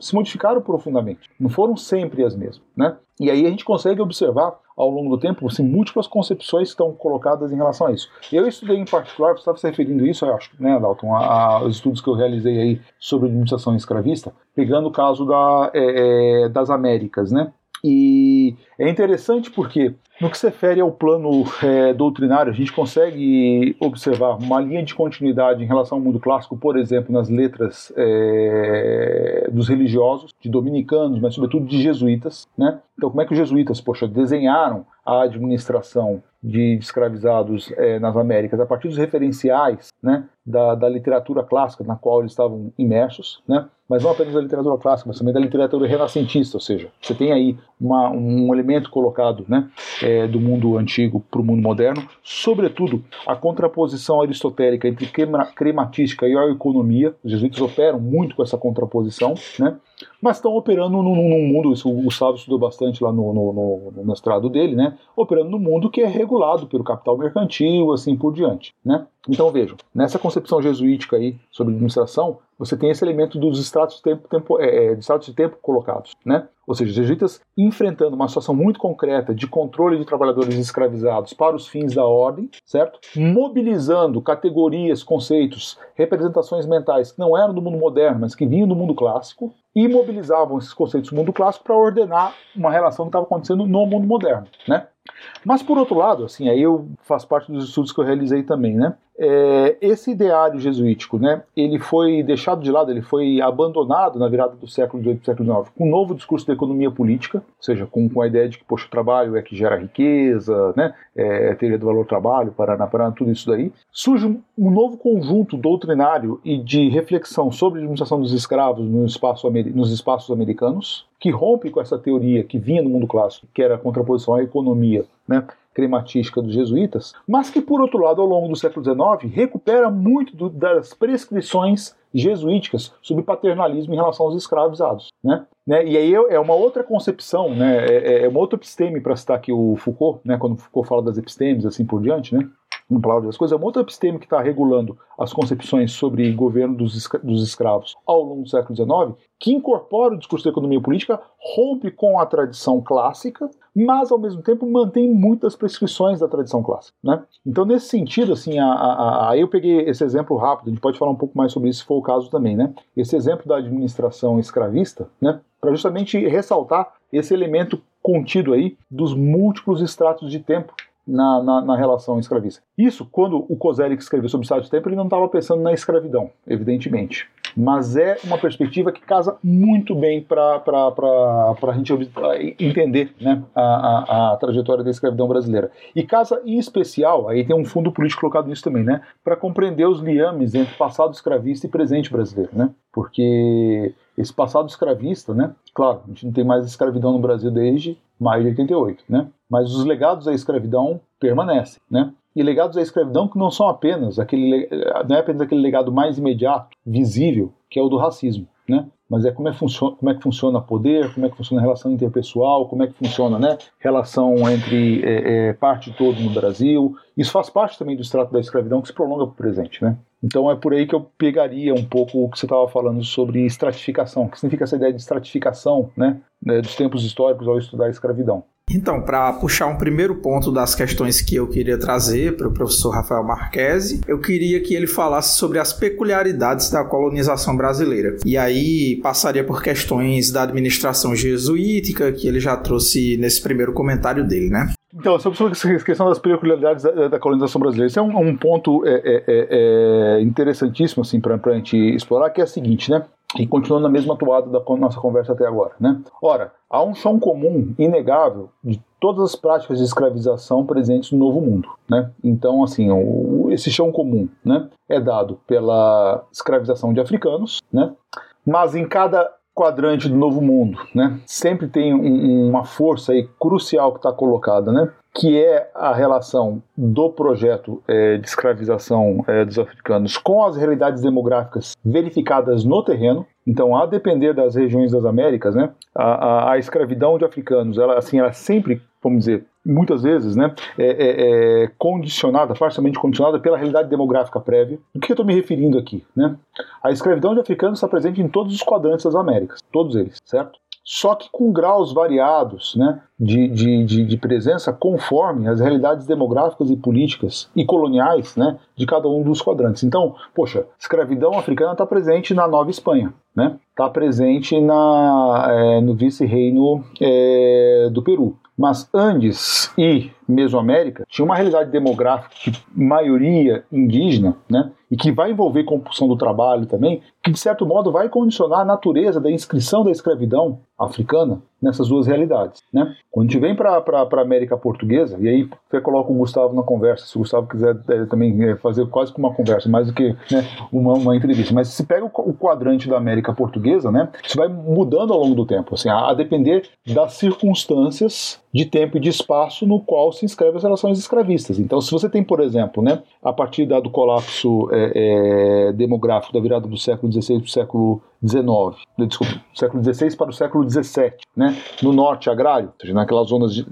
[SPEAKER 4] se modificaram profundamente. Não foram sempre as mesmas, né? E aí a gente consegue observar ao longo do tempo assim, múltiplas concepções que estão colocadas em relação a isso. Eu estudei em particular, você estava se referindo a isso, eu acho, né, Dalton, aos estudos que eu realizei aí sobre administração escravista, pegando o caso da, é, é, das Américas, né? E é interessante porque, no que se refere ao plano é, doutrinário, a gente consegue observar uma linha de continuidade em relação ao mundo clássico, por exemplo, nas letras é, dos religiosos, de dominicanos, mas sobretudo de jesuítas. Né? Então, como é que os jesuítas, poxa, desenharam a administração de escravizados é, nas Américas a partir dos referenciais né, da, da, literatura clássica na qual eles estavam imersos, né, mas não apenas da literatura clássica, mas também da literatura renascentista, ou seja, você tem aí uma, um elemento colocado né, é, do mundo antigo para o mundo moderno, sobretudo a contraposição aristotélica entre crematística e a economia, os jesuítas operam muito com essa contraposição, né, mas estão operando num, num, mundo, isso o Gustavo estudou bastante lá no, no, no, no mestrado dele, né? Operando num mundo que é regulado pelo capital mercantil, assim por diante, né? Então vejam, nessa concepção jesuítica aí sobre administração, você tem esse elemento dos estratos de tempo, tempo é, é de tempo colocados, né? Ou seja, os jesuítas enfrentando uma situação muito concreta de controle de trabalhadores escravizados para os fins da ordem, certo? Mobilizando categorias, conceitos, representações mentais que não eram do mundo moderno, mas que vinham do mundo clássico, e mobilizavam esses conceitos do mundo clássico para ordenar uma relação que estava acontecendo no mundo moderno, né? Mas por outro lado, assim, aí eu faço parte dos estudos que eu realizei também, né? É, esse ideário jesuítico, né, ele foi deixado de lado, ele foi abandonado na virada do século XVIII para o século XIX, com um novo discurso da economia política, ou seja, com, com a ideia de que poxa, o trabalho é que gera riqueza, né, é, teoria do valor trabalho, Paraná, Paraná, tudo isso daí. Surge um, um novo conjunto doutrinário e de reflexão sobre a administração dos escravos no espaço, nos espaços americanos, que rompe com essa teoria que vinha no mundo clássico, que era a contraposição à economia, né, crematística dos jesuítas, mas que, por outro lado, ao longo do século XIX, recupera muito do, das prescrições jesuíticas sobre paternalismo em relação aos escravizados. Né? Né? E aí é uma outra concepção, né? é, é, é uma outra episteme, para citar aqui o Foucault, né? quando Foucault fala das epistemes assim por diante, né? no Palavra das Coisas, é uma outra episteme que está regulando as concepções sobre governo dos, escra dos escravos ao longo do século XIX, que incorpora o discurso da economia política, rompe com a tradição clássica, mas ao mesmo tempo mantém muitas prescrições da tradição clássica. Né? Então, nesse sentido, assim, aí eu peguei esse exemplo rápido, a gente pode falar um pouco mais sobre isso se for o caso também, né? Esse exemplo da administração escravista, né? Para justamente ressaltar esse elemento contido aí dos múltiplos estratos de tempo na, na, na, relação escravista. Isso, quando o Kozelik escreveu sobre o estado de tempo, ele não estava pensando na escravidão, evidentemente. Mas é uma perspectiva que casa muito bem para a gente entender né, a, a, a, trajetória da escravidão brasileira. E casa em especial, aí tem um fundo político colocado nisso também, né, para compreender os liames entre passado escravista e presente brasileiro. Né, porque esse passado escravista, né, claro, a gente não tem mais escravidão no Brasil desde maio de 88, né, mas os legados da escravidão permanecem, né? E legados à escravidão que não são apenas aquele, não é apenas aquele legado mais imediato, visível, que é o do racismo, né? Mas é como é, como é que funciona poder, como é que funciona a relação interpessoal, como é que funciona, né? Relação entre é, é, parte todo no Brasil. Isso faz parte também do extrato da escravidão que se prolonga para o presente, né? Então é por aí que eu pegaria um pouco o que você estava falando sobre estratificação. O que significa essa ideia de estratificação, né? Dos tempos históricos ao estudar a escravidão.
[SPEAKER 1] Então, para puxar um primeiro ponto das questões que eu queria trazer para o professor Rafael Marquesi, eu queria que ele falasse sobre as peculiaridades da colonização brasileira. E aí passaria por questões da administração jesuítica, que ele já trouxe nesse primeiro comentário dele, né?
[SPEAKER 4] Então, sobre essa questão das peculiaridades da, da colonização brasileira, isso é um, um ponto é, é, é, é interessantíssimo assim, para a gente explorar, que é o seguinte, né? E continuando na mesma toada da nossa conversa até agora, né? Ora, há um chão comum inegável de todas as práticas de escravização presentes no Novo Mundo, né? Então, assim, o, esse chão comum, né, é dado pela escravização de africanos, né? Mas em cada quadrante do Novo Mundo, né? Sempre tem um, uma força aí crucial que está colocada, né? Que é a relação do projeto é, de escravização é, dos africanos com as realidades demográficas verificadas no terreno. Então, a depender das regiões das Américas, né? A, a, a escravidão de africanos, ela assim, ela sempre, vamos dizer, muitas vezes, né, é, é, é condicionada, parcialmente condicionada pela realidade demográfica prévia. O que eu estou me referindo aqui? Né? A escravidão de africanos está presente em todos os quadrantes das Américas, todos eles, certo? Só que com graus variados né, de, de, de, de presença conforme as realidades demográficas e políticas e coloniais né, de cada um dos quadrantes. Então, poxa, escravidão africana está presente na Nova Espanha, né? Está presente na, é, no vice-reino é, do Peru. Mas Andes e Mesoamérica tinha uma realidade demográfica de maioria indígena, né? E que vai envolver compulsão do trabalho também, que de certo modo vai condicionar a natureza da inscrição da escravidão africana nessas duas realidades, né? Quando a gente vem para a América Portuguesa, e aí você coloca o Gustavo na conversa, se o Gustavo quiser é, também é, fazer quase que uma conversa, mais do que né, uma, uma entrevista, mas se pega o, o, quadrante da América Portuguesa, né? Isso vai mudando ao longo do tempo, assim, a, a depender das circunstâncias de tempo e de espaço no qual se inscrevem as relações escravistas. Então, se você tem, por exemplo, né, a partir da, do colapso é, é, demográfico da virada do século XVI para o século XIX, desculpa, século XVI para o século XVII, né, no norte agrário, ou seja, naquelas zonas de,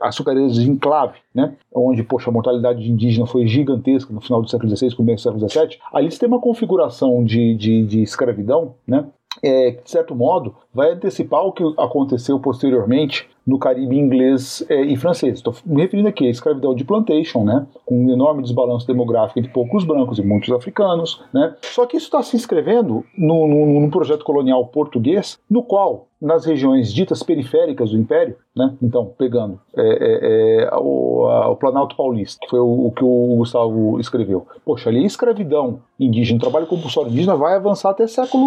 [SPEAKER 4] açucareiras de enclave, né, onde poxa, a mortalidade de indígena foi gigantesca no final do século XVI, começo do século XVII, ali você tem uma configuração de, de, de escravidão, né, é, de certo modo, vai antecipar o que aconteceu posteriormente no Caribe inglês é, e francês. Estou me referindo aqui à escravidão de plantation, né, com um enorme desbalanço demográfico entre poucos brancos e muitos africanos. Né. Só que isso está se inscrevendo num projeto colonial português, no qual nas regiões ditas periféricas do Império, né? então pegando é, é, é, o, a, o, Planalto Paulista, que foi o, o, que o Gustavo escreveu. Poxa, ali a escravidão indígena, o trabalho compulsório indígena vai avançar até século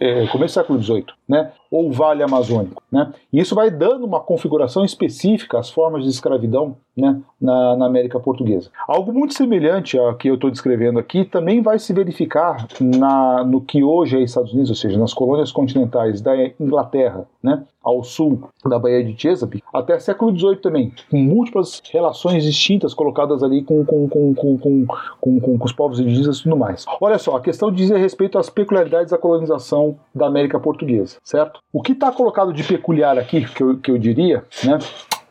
[SPEAKER 4] é, começo do século XVIII, né? ou Vale Amazônico. Né? E isso vai dando uma configuração específica às formas de escravidão né, na, na, América Portuguesa. Algo muito semelhante ao que eu estou descrevendo aqui também vai se verificar na, no que hoje é Estados Unidos, ou seja, nas colônias continentais da Inglaterra, né, ao sul da Baía de Chesapeake, até século XVIII também, com múltiplas relações distintas colocadas ali com, com, com, com, os povos indígenas e tudo mais. Olha só, a questão diz respeito às peculiaridades da colonização da América Portuguesa, certo? O que está colocado de peculiar aqui, que eu, que eu diria, né,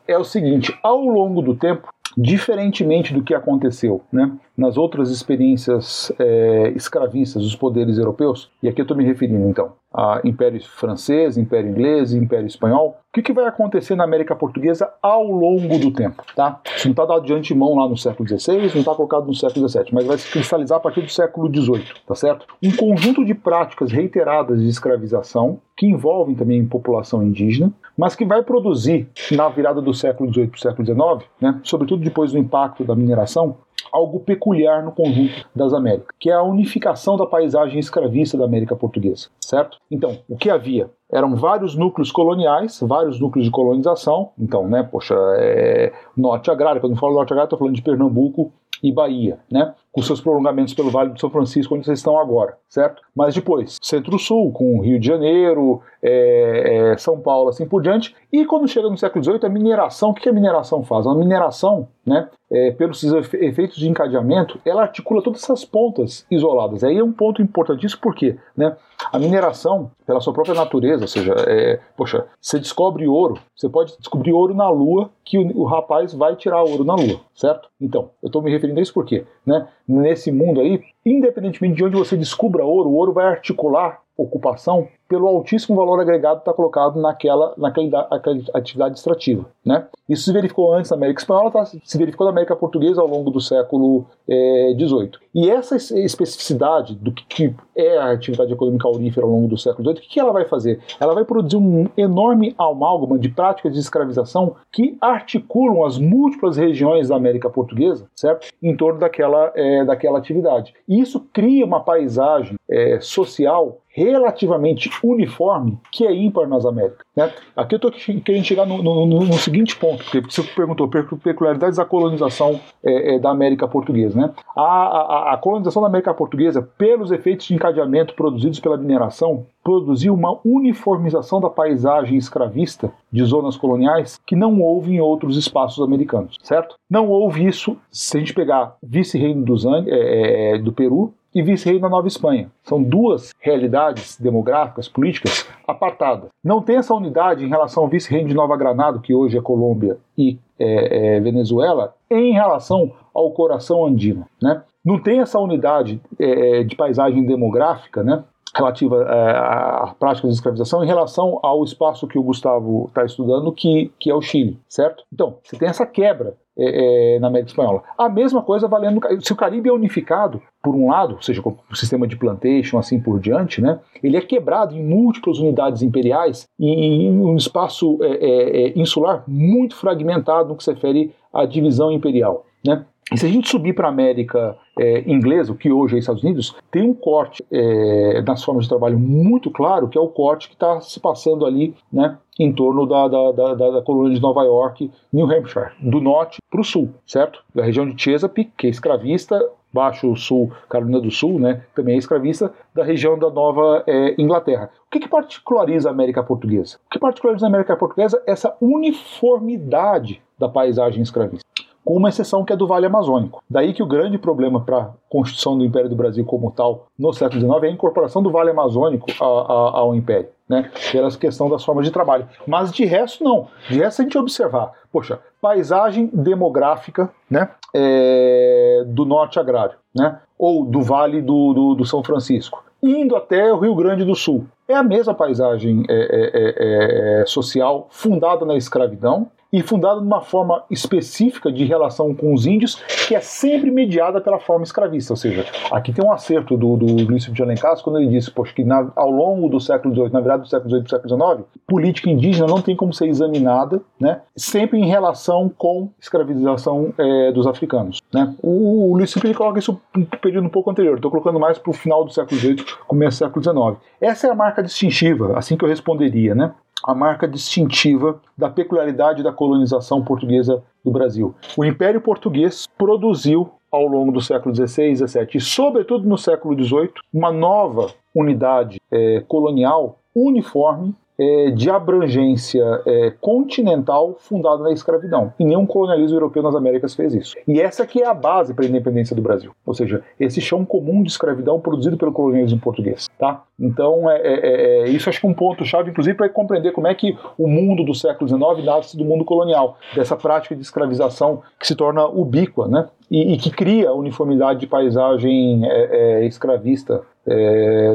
[SPEAKER 4] é o seguinte: ao longo do tempo, diferentemente do que aconteceu né, nas outras experiências é, escravistas dos poderes europeus, e aqui eu estou me referindo então a Império Francês, Império Inglês, Império Espanhol, o que, que, vai acontecer na América Portuguesa ao longo do tempo, tá? Isso não está dado de antemão lá no século XVI, não está colocado no século XVII, mas vai se cristalizar a partir do século XVIII, tá certo? Um conjunto de práticas reiteradas de escravização que envolvem também população indígena, mas que vai produzir na virada do século XVIII para o século XIX, né, sobretudo depois do impacto da mineração, algo peculiar no conjunto das Américas, que é a unificação da paisagem escravista da América Portuguesa, certo? Então, o que havia? Eram vários núcleos coloniais, vários núcleos de colonização. Então, né, poxa, é, norte agrário, quando eu falo norte agrário, estou falando de Pernambuco e Bahia, né? Com seus prolongamentos pelo Vale do São Francisco, onde vocês estão agora, certo? Mas depois, Centro-Sul, com Rio de Janeiro, é, é, São Paulo, assim por diante. E quando chega no século XVIII, a mineração, o que a mineração faz? A mineração, né, é, pelos efeitos de encadeamento, ela articula todas essas pontas isoladas. Aí é um ponto importantíssimo, porque né, a mineração, pela sua própria natureza, ou seja, é, poxa, você descobre ouro, você pode descobrir ouro na Lua, que o, o rapaz vai tirar ouro na Lua, certo? Então, eu estou me referindo a isso porque, né, nesse mundo aí, independentemente de onde você descubra ouro, o ouro vai articular ocupação pelo altíssimo valor agregado que está colocado naquela, naquela, atividade extrativa. Né? Isso se verificou antes na América Espanhola, tá, se verificou na América Portuguesa ao longo do século XVIII. É, e essa especificidade do que, que, é a atividade econômica aurífera ao longo do século XVIII, o que, que ela vai fazer? Ela vai produzir um enorme amálgama de práticas de escravização que articulam as múltiplas regiões da América Portuguesa, certo? Em torno daquela, é, daquela atividade. E isso cria uma paisagem é, social relativamente uniforme que é ímpar nas Américas. Né? Aqui eu estou querendo chegar no, no, no, no, seguinte ponto, porque você perguntou peculiaridades da colonização é, é, da América Portuguesa. Né? A, a, a, colonização da América Portuguesa, pelos efeitos de encadeamento produzidos pela mineração, produziu uma uniformização da paisagem escravista de zonas coloniais que não houve em outros espaços americanos, certo? Não houve isso se a gente pegar vice-reino do, é, é, do Peru, e vice-rei na Nova Espanha. São duas realidades demográficas, políticas, apartadas. Não tem essa unidade em relação ao vice-reino de Nova Granada, que hoje é Colômbia e é, é, Venezuela, em relação ao coração andino. Né? Não tem essa unidade é, de paisagem demográfica, né? relativa é, à prática de escravização em relação ao espaço que o Gustavo está estudando, que, que é o Chile, certo? Então, você tem essa quebra é, é, na América Espanhola. A mesma coisa valendo se o Caribe é unificado por um lado, ou seja, com o sistema de plantation assim por diante, né? Ele é quebrado em múltiplas unidades imperiais e em um espaço é, é, é insular muito fragmentado no que se refere à divisão imperial, né? E se a gente subir para a América é, inglesa, o que hoje é Estados Unidos, tem um corte é, nas formas de trabalho muito claro, que é o corte que está se passando ali né, em torno da, da, da, da, colônia de Nova York, New Hampshire, do norte para o sul, certo? Da região de Chesapeake, que é escravista, Baixo Sul, Carolina do Sul, né, também é escravista, da região da Nova é, Inglaterra. O que, que particulariza a América Portuguesa? O que particulariza a América Portuguesa é essa uniformidade da paisagem escravista com uma exceção que é do Vale Amazônico. Daí que o grande problema para a constituição do Império do Brasil como tal no século XIX é a incorporação do Vale Amazônico ao Império, né? pela questão das formas de trabalho. Mas de resto, não. De resto, a gente observar, poxa, paisagem demográfica né? É, do norte agrário, né? ou do Vale do, do, do São Francisco, indo até o Rio Grande do Sul. É a mesma paisagem é, é, é, é social fundada na escravidão, e fundada numa forma específica de relação com os índios, que é sempre mediada pela forma escravista. Ou seja, aqui tem um acerto do, do Luiz de Alencastre quando ele disse poxa, que na, ao longo do século XVIII, na virada do século XVIII para o século XIX, política indígena não tem como ser examinada, né, sempre em relação com escravização é, dos africanos. Né. O, o Luiz Felipe coloca isso um período um pouco anterior, estou colocando mais para o final do século XVIII, começo do século XIX. Essa é a marca distintiva, assim que eu responderia, né? A marca distintiva da peculiaridade da colonização portuguesa do Brasil. O Império Português produziu ao longo do século XVI, XVII e, sobretudo, no século XVIII, uma nova unidade é, colonial uniforme é, de abrangência é, continental fundada na escravidão. E nenhum colonialismo europeu nas Américas fez isso. E essa que é a base para a independência do Brasil. Ou seja, esse chão comum de escravidão produzido pelo colonialismo português. Tá? Então, é, é, é, é isso acho que é um ponto-chave, inclusive, para compreender como é que o mundo do século XIX nasce do mundo colonial, dessa prática de escravização que se torna ubíqua, né? E, e que cria uniformidade de paisagem é, escravista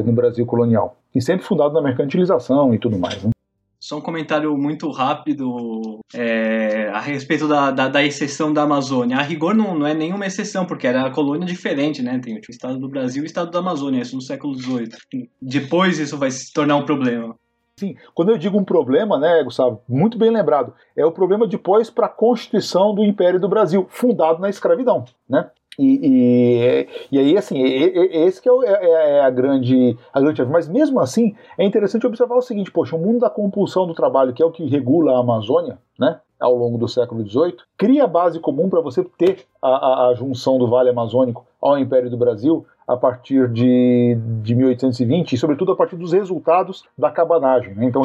[SPEAKER 4] no Brasil colonial e sempre fundado na mercantilização e tudo mais. Né?
[SPEAKER 3] Só um comentário muito rápido é, a respeito da, da, da, exceção da Amazônia. A rigor não, não é nenhuma exceção, porque era colônia diferente, né? Tem o Estado do Brasil e o Estado da Amazônia, isso no século XVIII. Depois isso vai se tornar um problema.
[SPEAKER 4] Sim, quando eu digo um problema, né, Gustavo, muito bem lembrado, é o problema depois para a constituição do Império do Brasil, fundado na escravidão, né? E, e, e, aí, assim, esse que é, é, é, a grande a grande Mas mesmo assim, é interessante observar o seguinte: poxa, o mundo da compulsão do trabalho, que é o que regula a Amazônia, né, ao longo do século XVIII, cria a base comum para você ter a, a, a, junção do Vale Amazônico ao Império do Brasil a partir de, de 1820 e, sobretudo, a partir dos resultados da cabanagem. Né? Então,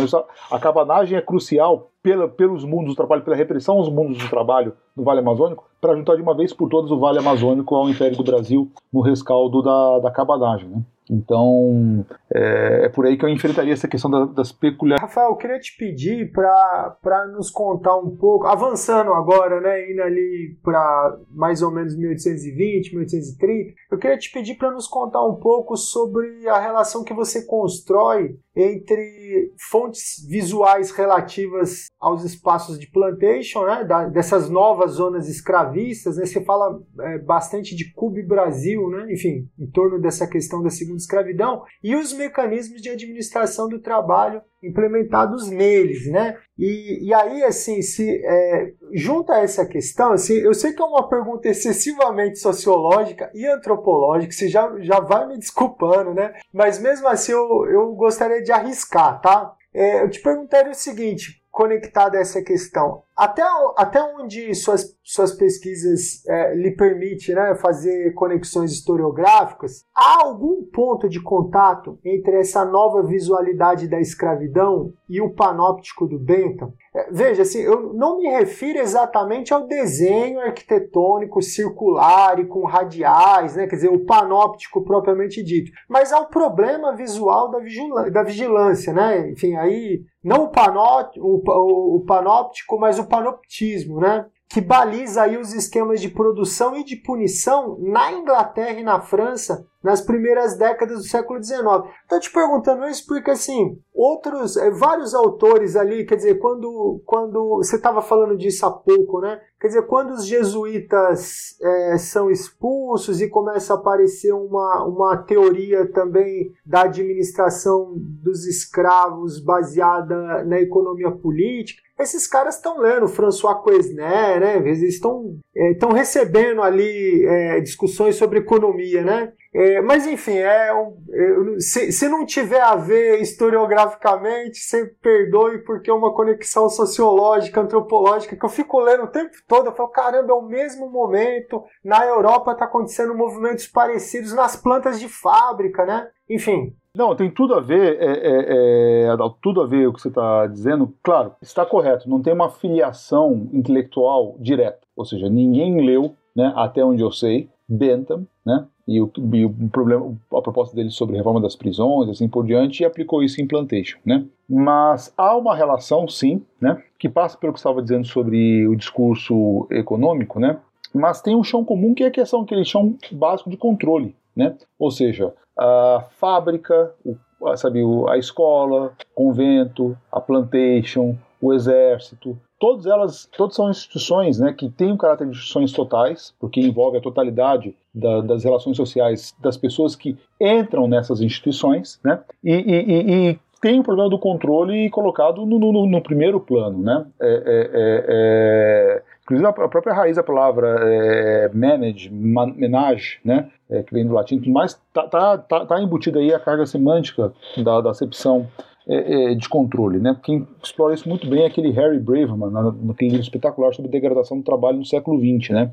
[SPEAKER 4] a cabanagem é crucial pela, pelos mundos do trabalho, pela repressão aos mundos do trabalho no Vale Amazônico, para juntar de uma vez por todas o Vale Amazônico ao Império do Brasil no rescaldo da, da cabanagem. Né? Então, é, é, por aí que eu enfrentaria essa questão da, das peculiaridades.
[SPEAKER 2] Rafael, eu queria te pedir para nos contar um pouco, avançando agora, né, indo ali para mais ou menos 1820, 1830, eu queria te pedir para nos contar um pouco sobre a relação que você constrói entre fontes visuais relativas aos espaços de plantation, né, dessas novas zonas escravistas, né, você fala é, bastante de Cuba e Brasil, né, enfim, em torno dessa questão da segunda escravidão, e os mecanismos de administração do trabalho implementados neles, né? E, e aí, assim, se é, junta essa questão, assim, eu sei que é uma pergunta excessivamente sociológica e antropológica, você já, já vai me desculpando, né? Mas mesmo assim, eu, eu gostaria de arriscar, tá? É, eu te perguntaria o seguinte: conectada a essa questão. Até, até onde suas, suas pesquisas é, lhe permitem né, fazer conexões historiográficas, há algum ponto de contato entre essa nova visualidade da escravidão e o panóptico do Bentham? É, veja, assim, eu não me refiro exatamente ao desenho arquitetônico circular e com radiais, né, quer dizer, o panóptico propriamente dito, mas ao problema visual da, vigilância, da vigilância né? Enfim, aí não o, panóptico, o, o panóptico, mas o panoptismo, né? que baliza aí os esquemas de produção e de punição na Inglaterra e na França nas primeiras décadas do século XIX. Estou te perguntando isso porque, assim, outros, é, vários autores ali, quer dizer, quando, quando você estava falando disso há pouco, né? Quer dizer, quando os jesuítas é, são expulsos e começa a aparecer uma, uma teoria também da administração dos escravos baseada na economia política, esses caras estão lendo François Quesner, né? Eles estão é, recebendo ali é, discussões sobre economia, né? É, mas enfim, é, um, é, se, se não tiver a ver historiograficamente, você perdoe porque é uma conexão sociológica, antropológica, que eu fico lendo o tempo todo. Eu falo, caramba, é o mesmo momento. Na Europa está acontecendo movimentos parecidos nas plantas de fábrica, né? Enfim,
[SPEAKER 4] não, tem tudo a ver, é, é, é, tudo a ver o que você está dizendo. Claro, está correto, não tem uma filiação intelectual direta. Ou seja, ninguém leu, né, até onde eu sei, Bentham, né, e o, e o, problema, a proposta dele sobre reforma das prisões, assim por diante, e aplicou isso em Plantation, né. Mas há uma relação, sim, né, que passa pelo que estava dizendo sobre o discurso econômico, né, mas tem um chão comum que é a questão, aquele chão básico de controle, né, ou seja, a fábrica, o, sabe, a escola, convento, a plantation, o exército, todas elas, todas são instituições né, que têm um caráter de instituições totais, porque envolve a totalidade da, das relações sociais das pessoas que entram nessas instituições, né, e, e, e tem o problema do controle colocado no, no, no primeiro plano, né, é, é, é, é Inclusive a própria raiz da palavra é, manage, menage, né, é, que vem do latim, mas está tá, tá, tá embutida aí a carga semântica da, da acepção é, é, de controle. Né? Quem explora isso muito bem é aquele Harry Braverman, naquele livro espetacular sobre degradação do trabalho no século XX. Né?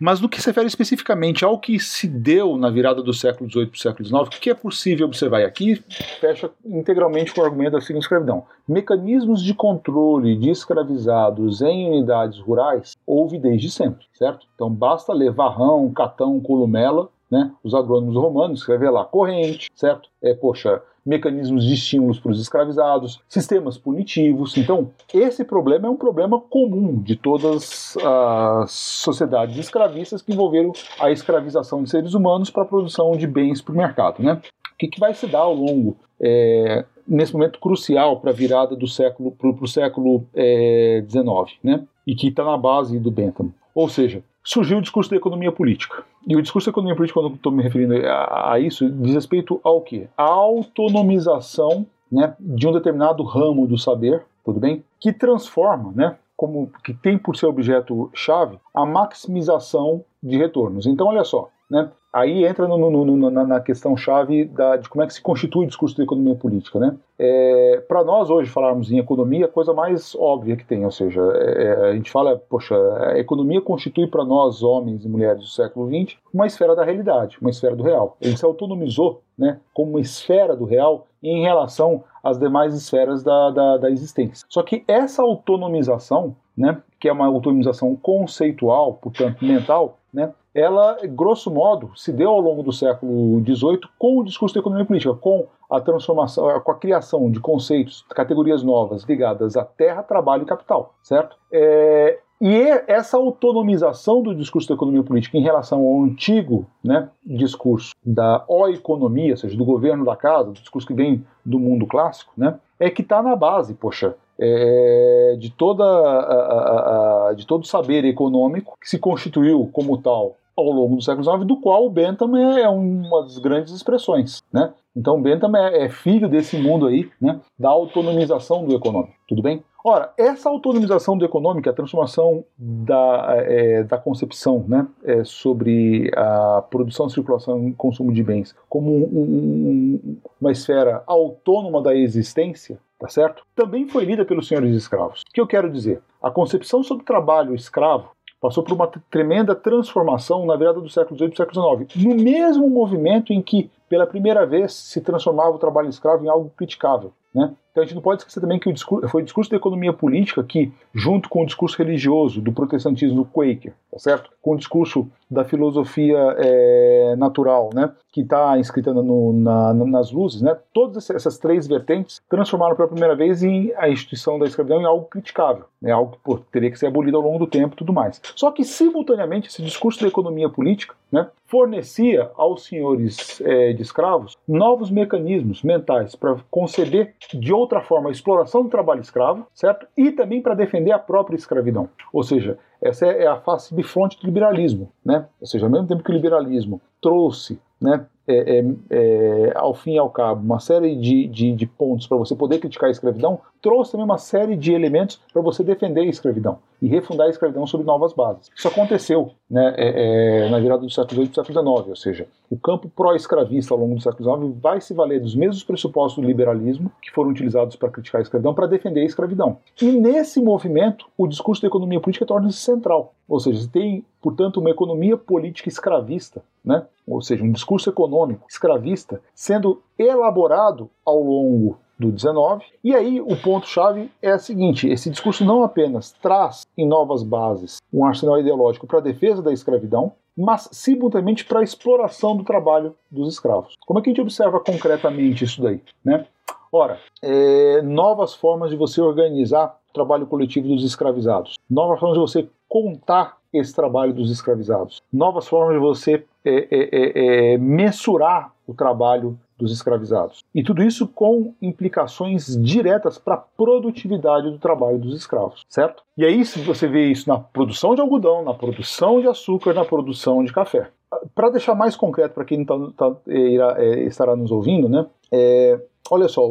[SPEAKER 4] Mas no que se refere especificamente ao que se deu na virada do século XVIII para o século XIX, o que é possível observar? E aqui fecha integralmente com o argumento da segunda escravidão. Mecanismos de controle de escravizados em unidades rurais houve desde sempre, certo? Então basta ler Varrão, Catão, Columela, né? Os agrônomos romanos escrevem lá corrente, certo? É, poxa, mecanismos de estímulos para os escravizados, sistemas punitivos. Então, esse problema é um problema comum de todas as sociedades escravistas que envolveram a escravização de seres humanos para a produção de bens para o mercado. Né? O que, que vai se dar ao longo é, nesse momento crucial para a virada do século para o século é, XIX, né? E que está na base do Bentham. Ou seja, surgiu o discurso da economia política. E o discurso da economia política, quando estou me referindo a, a, isso, diz respeito ao quê? A autonomização né, de um determinado ramo do saber, tudo bem? Que transforma, né, como que tem por seu objeto chave a maximização de retornos. Então, olha só, né? Aí entra no, no, no, na, na, questão chave da, de como é que se constitui o discurso da economia política. Né? É, Para nós hoje falarmos em economia, a coisa mais óbvia que tem, ou seja, é, é a gente fala, poxa, a economia constitui para nós, homens e mulheres do século XX, uma esfera da realidade, uma esfera do real. Ele se autonomizou né, como uma esfera do real em relação às demais esferas da, da, da existência. Só que essa autonomização, né, que é uma autonomização conceitual, portanto mental, né, ela, grosso modo, se deu ao longo do século XVIII com o discurso da economia política, com a transformação, com a criação de conceitos, categorias novas ligadas à terra, trabalho e capital, certo? É, e essa autonomização do discurso da economia política em relação ao antigo né, discurso da oeconomia, ou seja, do governo da casa, do discurso que vem do mundo clássico, né, é que está na base, poxa, é, de, toda a, a, a, de todo o saber econômico que se constituiu como tal ao longo do século XIX, do qual o Bentham é, é uma das grandes expressões. Né? Então, Bentham é, é filho desse mundo aí, né, da autonomização do econômico. Tudo bem? Ora, essa autonomização do econômico, a transformação da, é, da concepção né, é, sobre a produção, circulação e consumo de bens como um, um, uma esfera autônoma da existência, tá certo? Também foi lida pelos senhores escravos. O que eu quero dizer? A concepção sobre trabalho escravo passou por uma tremenda transformação na virada do século XVIII para o século XIX, no mesmo movimento em que, pela primeira vez, se transformava o trabalho escravo em algo criticável. Né? Então a gente não pode esquecer também que o discurso, foi o discurso da economia política que, junto com o discurso religioso do protestantismo Quaker, tá certo? com o discurso da filosofia é, natural, né? que está inscrita no, na, nas luzes, né? todas essas três vertentes transformaram pela primeira vez em a instituição da escravidão em algo criticável, né? algo que pô, teria que ser abolido ao longo do tempo e tudo mais. Só que, simultaneamente, esse discurso da economia política né, fornecia aos senhores é, de escravos novos mecanismos mentais para conceber de outra forma a exploração do trabalho escravo, certo? E também para defender a própria escravidão. Ou seja, essa é a face bifronte do liberalismo, né? Ou seja, ao mesmo tempo que o liberalismo trouxe né, é, é, é, ao fim e ao cabo, uma série de, de, de pontos para você poder criticar a escravidão, trouxe também uma série de elementos para você defender a escravidão e refundar a escravidão sobre novas bases. Isso aconteceu né, é, é na virada do século XVIII para o século XIX, ou seja, o campo pró-escravista ao longo do século XIX vai se valer dos mesmos pressupostos do liberalismo que foram utilizados para criticar a escravidão para defender a escravidão. E nesse movimento, o discurso da economia política torna-se central, ou seja, tem, portanto, uma economia política escravista, né? ou seja, um discurso econômico escravista sendo elaborado ao longo do 19. E aí o ponto-chave é o seguinte: esse discurso não apenas traz em novas bases um arsenal ideológico para a defesa da escravidão, mas simultaneamente para a exploração do trabalho dos escravos. Como é que a gente observa concretamente isso daí? Né? Ora, é, novas formas de você organizar o trabalho coletivo dos escravizados, novas formas de você contar esse trabalho dos escravizados, novas formas de você é, é, é, é mensurar o trabalho dos escravizados. E tudo isso com implicações diretas para a produtividade do trabalho dos escravos, certo? E aí você vê isso na produção de algodão, na produção de açúcar, na produção de café. Para deixar mais concreto para quem tá, tá, irá, é, estará nos ouvindo, né? É, olha só,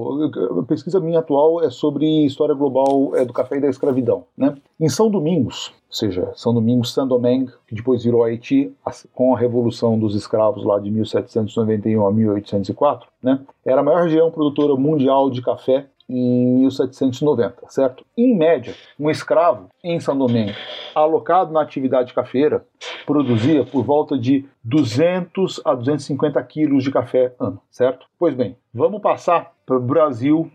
[SPEAKER 4] a pesquisa minha atual é sobre história global é, do café e da escravidão. Né? Em São Domingos, ou seja, São Domingos, Saint-Domingue, que depois virou Haiti, com a Revolução dos Escravos lá de 1791 a 1804, né? era a maior região produtora mundial de café em 1790, certo? Em média, um escravo em São Domingo, alocado na atividade cafeira, produzia por volta de 200 a 250 quilos de café ano, certo? Pois bem, vamos passar para o Brasil,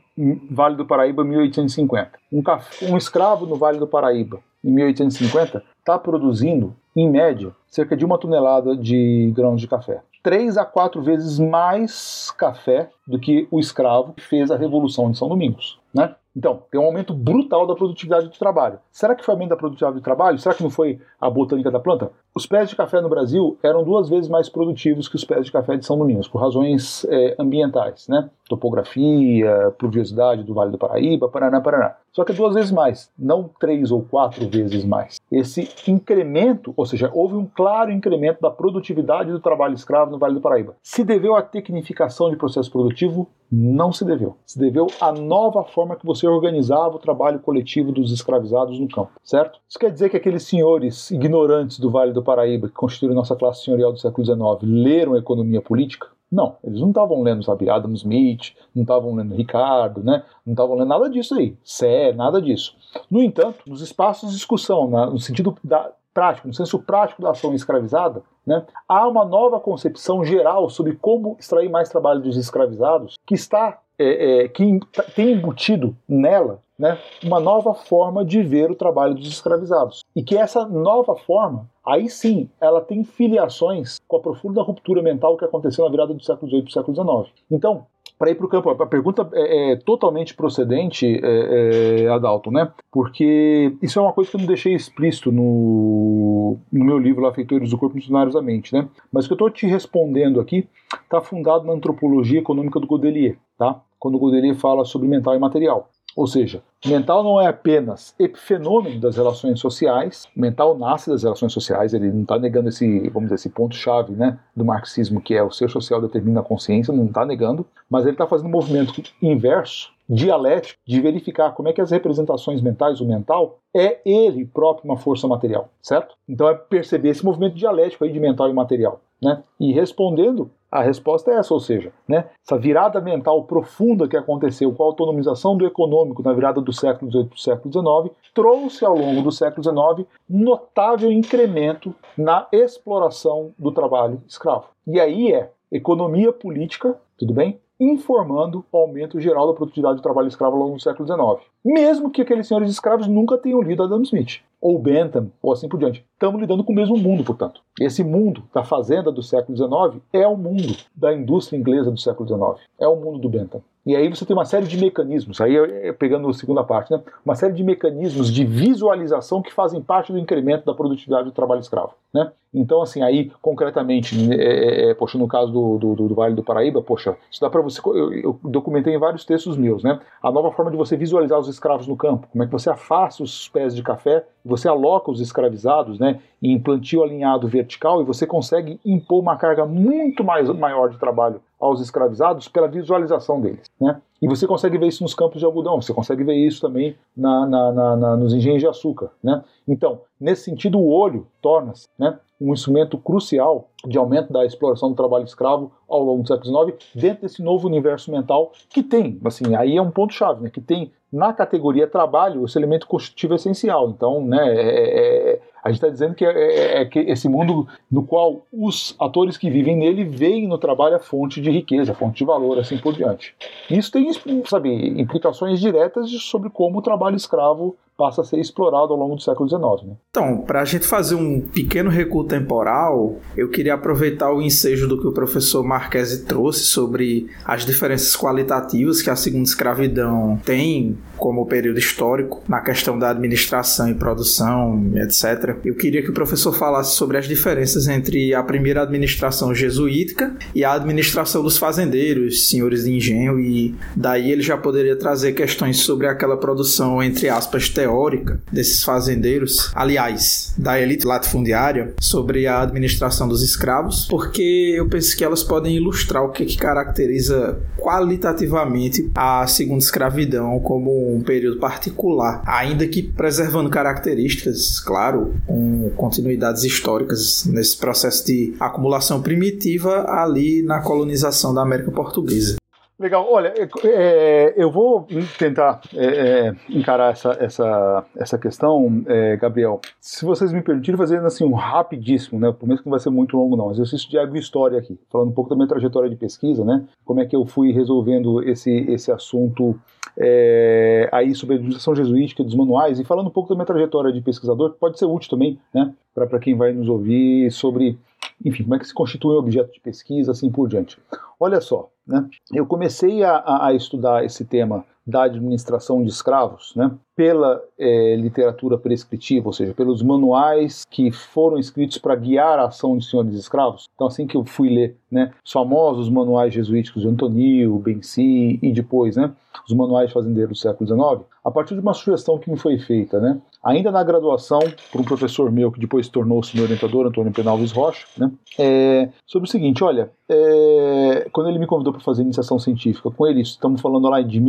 [SPEAKER 4] Vale do Paraíba, 1850. Um, café, um escravo no Vale do Paraíba, em 1850, está produzindo, em média, cerca de uma tonelada de grãos de café três a quatro vezes mais café do que o escravo que fez a Revolução de São Domingos. Né? Então, tem um aumento brutal da produtividade do trabalho. Será que foi aumento da produtividade do trabalho? Será que não foi a botânica da planta? Os pés de café no Brasil eram duas vezes mais produtivos que os pés de café de São Domingos, por razões é, ambientais, né? Topografia, pluviosidade do Vale do Paraíba, Paraná, Paraná. Só que duas vezes mais, não três ou quatro vezes mais. Esse incremento, ou seja, houve um claro incremento da produtividade do trabalho escravo no Vale do Paraíba. Se deveu à tecnificação de processo produtivo? Não se deveu. Se deveu à nova forma que você organizava o trabalho coletivo dos escravizados no campo, certo? Isso quer dizer que aqueles senhores ignorantes do Vale do Paraíba, que constituíram nossa classe senhorial do século XIX, leram economia política? Não, eles não estavam lendo, sabe, Adam Smith, não estavam lendo Ricardo, né? Não estavam lendo nada disso aí, Sé, nada disso. No entanto, nos espaços de discussão, no sentido da, prático, no senso prático da ação escravizada, né, há uma nova concepção geral sobre como extrair mais trabalho dos escravizados que está é, é, que tem embutido nela né, uma nova forma de ver o trabalho dos escravizados. E que essa nova forma, aí sim, ela tem filiações com a profunda ruptura mental que aconteceu na virada do século XVIII para o século XIX. Então, para ir para o campo, a pergunta é, é totalmente procedente, é, é, Adalto, né? Porque isso é uma coisa que eu não deixei explícito no, no meu livro lá, Feitores do Corpo Missionários da Mente, né? Mas o que eu estou te respondendo aqui está fundado na antropologia econômica do Godelier, tá? Quando Godelier fala sobre mental e material. Ou seja, mental não é apenas epifenômeno das relações sociais, mental nasce das relações sociais, ele não está negando esse, vamos dizer, esse ponto-chave né, do marxismo, que é o ser social determina a consciência, não está negando, mas ele está fazendo um movimento inverso, dialético, de verificar como é que as representações mentais, o mental, é ele próprio uma força material, certo? Então é perceber esse movimento dialético aí de mental e material. Né? E respondendo, a resposta é essa, ou seja, né, essa virada mental profunda que aconteceu com a autonomização do econômico na virada do século XVIII para o século XIX trouxe ao longo do século XIX notável incremento na exploração do trabalho escravo. E aí é economia política, tudo bem? Informando o aumento geral da produtividade do trabalho escravo ao longo do século XIX. Mesmo que aqueles senhores escravos nunca tenham lido Adam Smith ou Bentham, ou assim por diante. Estamos lidando com o mesmo mundo, portanto. Esse mundo da fazenda do século XIX é o mundo da indústria inglesa do século XIX. É o mundo do Bentham. E aí você tem uma série de mecanismos, aí pegando a segunda parte, né? uma série de mecanismos de visualização que fazem parte do incremento da produtividade do trabalho escravo. Né? Então, assim, aí, concretamente, é, é, é poxa, no caso do, do, do, Vale do Paraíba, poxa, isso dá para você. Eu, eu, documentei em vários textos meus, né? A nova forma de você visualizar os escravos no campo, como é que você afasta os pés de café, você aloca os escravizados, né, em plantio alinhado vertical e você consegue impor uma carga muito mais, maior de trabalho aos escravizados pela visualização deles, né? E você consegue ver isso nos campos de algodão, você consegue ver isso também na, na, na, na nos engenhos de açúcar, né? Então, nesse sentido, o olho torna-se né, um instrumento crucial de aumento da exploração do trabalho escravo ao longo do século XIX, dentro desse novo universo mental que tem, assim, aí é um ponto-chave, né, que tem na categoria trabalho esse elemento constitutivo essencial. Então, né, é, é, é a gente está dizendo que é, é, é, que esse mundo no qual os atores que vivem nele veem no trabalho a fonte de riqueza, a fonte de valor, assim por diante. Isso tem, sabe, implicações diretas sobre como o trabalho escravo passa a ser explorado ao longo do século XIX. Né?
[SPEAKER 1] Então, para a gente fazer um pequeno recuo temporal, eu queria aproveitar o ensejo do que o professor Marquesi trouxe sobre as diferenças qualitativas que a segunda escravidão tem como período histórico na questão da administração e produção, etc. Eu queria que o professor falasse sobre as diferenças entre a primeira administração jesuítica e a administração dos fazendeiros, senhores de engenho, e daí ele já poderia trazer questões sobre aquela produção, entre aspas, teórica teórica desses fazendeiros, aliás, da elite latifundiária, sobre a administração dos escravos, porque eu penso que elas podem ilustrar o que, que caracteriza qualitativamente a segunda escravidão como um período particular, ainda que preservando características, claro, com continuidades históricas nesse processo de acumulação primitiva ali na colonização da América Portuguesa.
[SPEAKER 4] Legal, olha, é, é, eu vou tentar é, é, encarar essa, essa, essa questão, é, Gabriel. Se vocês me permitirem, fazendo assim um rapidíssimo, né? Por menos que não vai ser muito longo, não. Exercício de agrohistória aqui, falando um pouco da minha trajetória de pesquisa, né? Como é que eu fui resolvendo esse, esse assunto é, aí sobre a administração jesuítica dos manuais e falando um pouco da minha trajetória de pesquisador, que pode ser útil também, né? Para quem vai nos ouvir sobre enfim, como é que se constitui um objeto de pesquisa, assim por diante. Olha só, né? eu comecei a, a estudar esse tema da administração de escravos, né? pela é, literatura prescritiva, ou seja, pelos manuais que foram escritos para guiar a ação de senhores escravos. Então, assim que eu fui ler né, os famosos manuais jesuíticos de Antonio, Benci e depois né, os manuais de fazendeiros do século XIX, a partir de uma sugestão que me foi feita, né, ainda na graduação, por um professor meu que depois tornou-se meu orientador, Antônio Penalves Rocha, né, é, sobre o seguinte: olha, é, quando ele me convidou para fazer iniciação científica com ele, estamos falando lá de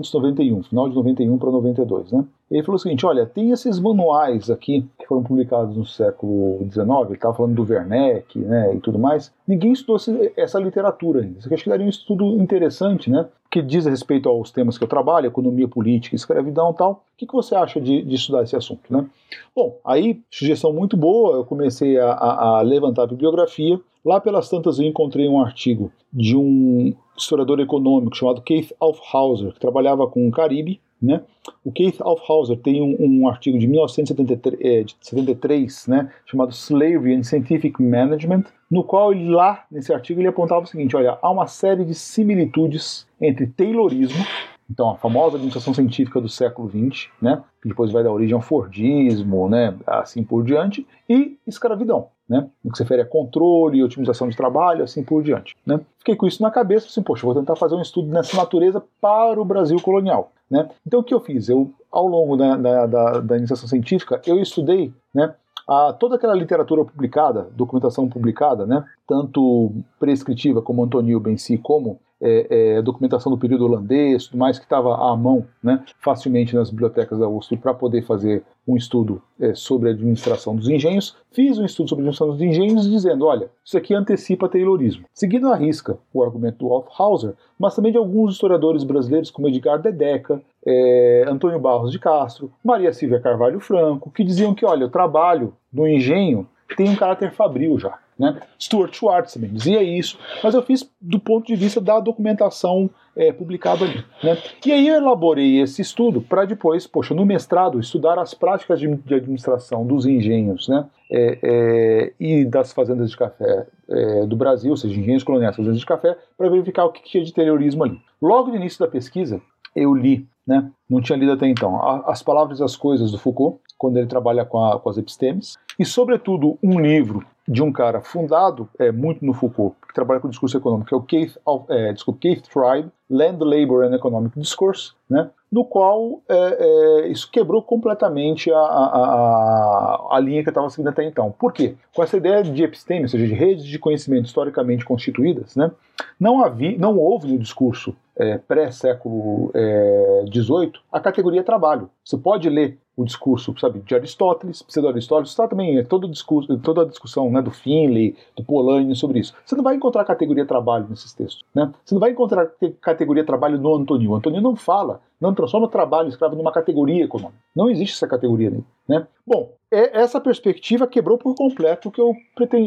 [SPEAKER 4] 1991, final de 91 para 92, né? Ele falou o seguinte: olha, tem esses manuais aqui que foram publicados no século XIX, ele estava falando do Werneck né, e tudo mais. Ninguém estudou essa literatura ainda. Isso aqui acho que daria um estudo interessante, né? Que diz a respeito aos temas que eu trabalho, economia política, escravidão e tal. O que, que você acha de, de, estudar esse assunto, né? Bom, aí, sugestão muito boa, eu comecei a, a, a levantar a bibliografia. Lá pelas tantas eu encontrei um artigo de um historiador econômico chamado Keith Alfhauser, que trabalhava com o Caribe, né? O Keith Alfhauser tem um, um artigo de 1973 é, né, chamado Slavery and Scientific Management, no qual ele lá, nesse artigo, ele apontava o seguinte, olha, há uma série de similitudes entre Taylorismo, então a famosa administração científica do século XX, né, que depois vai dar origem ao Fordismo, né, assim por diante, e escravidão né? No que se refere a controle e otimização de trabalho, assim por diante. Né? Fiquei com isso na cabeça, assim, poxa, vou tentar fazer um estudo nessa natureza para o Brasil colonial. Né? Então o que eu fiz? Eu, ao longo da, da, da, da iniciação científica, eu estudei né, a, toda aquela literatura publicada, documentação publicada, né, tanto prescritiva como Antonio Benci, como é, é, documentação do período holandês, tudo mais que estava à mão, né, facilmente nas bibliotecas da USP para poder fazer um estudo é, sobre a administração dos engenhos. Fiz um estudo sobre a administração dos engenhos dizendo, olha, isso aqui antecipa Taylorismo. Seguindo a risca o argumento do Althauser, mas também de alguns historiadores brasileiros como Edgar Dedeca, é, Antônio Barros de Castro, Maria Silvia Carvalho Franco, que diziam que, olha, o trabalho do engenho tem um caráter fabril já. Né? Stuart Schwartz também dizia isso, mas eu fiz do ponto de vista da documentação é, publicada ali. Né? E aí eu elaborei esse estudo para depois, poxa, no mestrado, estudar as práticas de, de administração dos engenhos né? É, é, e das fazendas de café é, do Brasil, ou seja, engenhos coloniais, fazendas de café, para verificar o que tinha de terrorismo ali. Logo no início da pesquisa, eu li, né? não tinha lido até então, As Palavras e as Coisas do Foucault, quando ele trabalha com, a, com as epistemes, e sobretudo um livro de um cara fundado é, muito no Foucault, que trabalha com discurso econômico, que é o Keith, é, desculpa, Keith Tribe, Land, Labor and Economic Discourse, né, no qual é, é, isso quebrou completamente a, a, a, a linha que estava seguindo até então. Por quê? Com essa ideia de episteme, ou seja, de redes de conhecimento historicamente constituídas, né, não, havia, não houve no discurso é, pré-século XVIII é, a categoria trabalho. Você pode ler o discurso, sabe, de Aristóteles, pseudo-Aristóteles, está também é todo discurso, toda a discussão, né, do Finlay, do Polanyi sobre isso. Você não vai encontrar categoria trabalho nesses textos, né? Você não vai encontrar categoria trabalho no Antônio. O Antônio não fala, não transforma o trabalho escravo numa categoria econômica. Não existe essa categoria ali, né? Bom, é, essa perspectiva quebrou por completo o que eu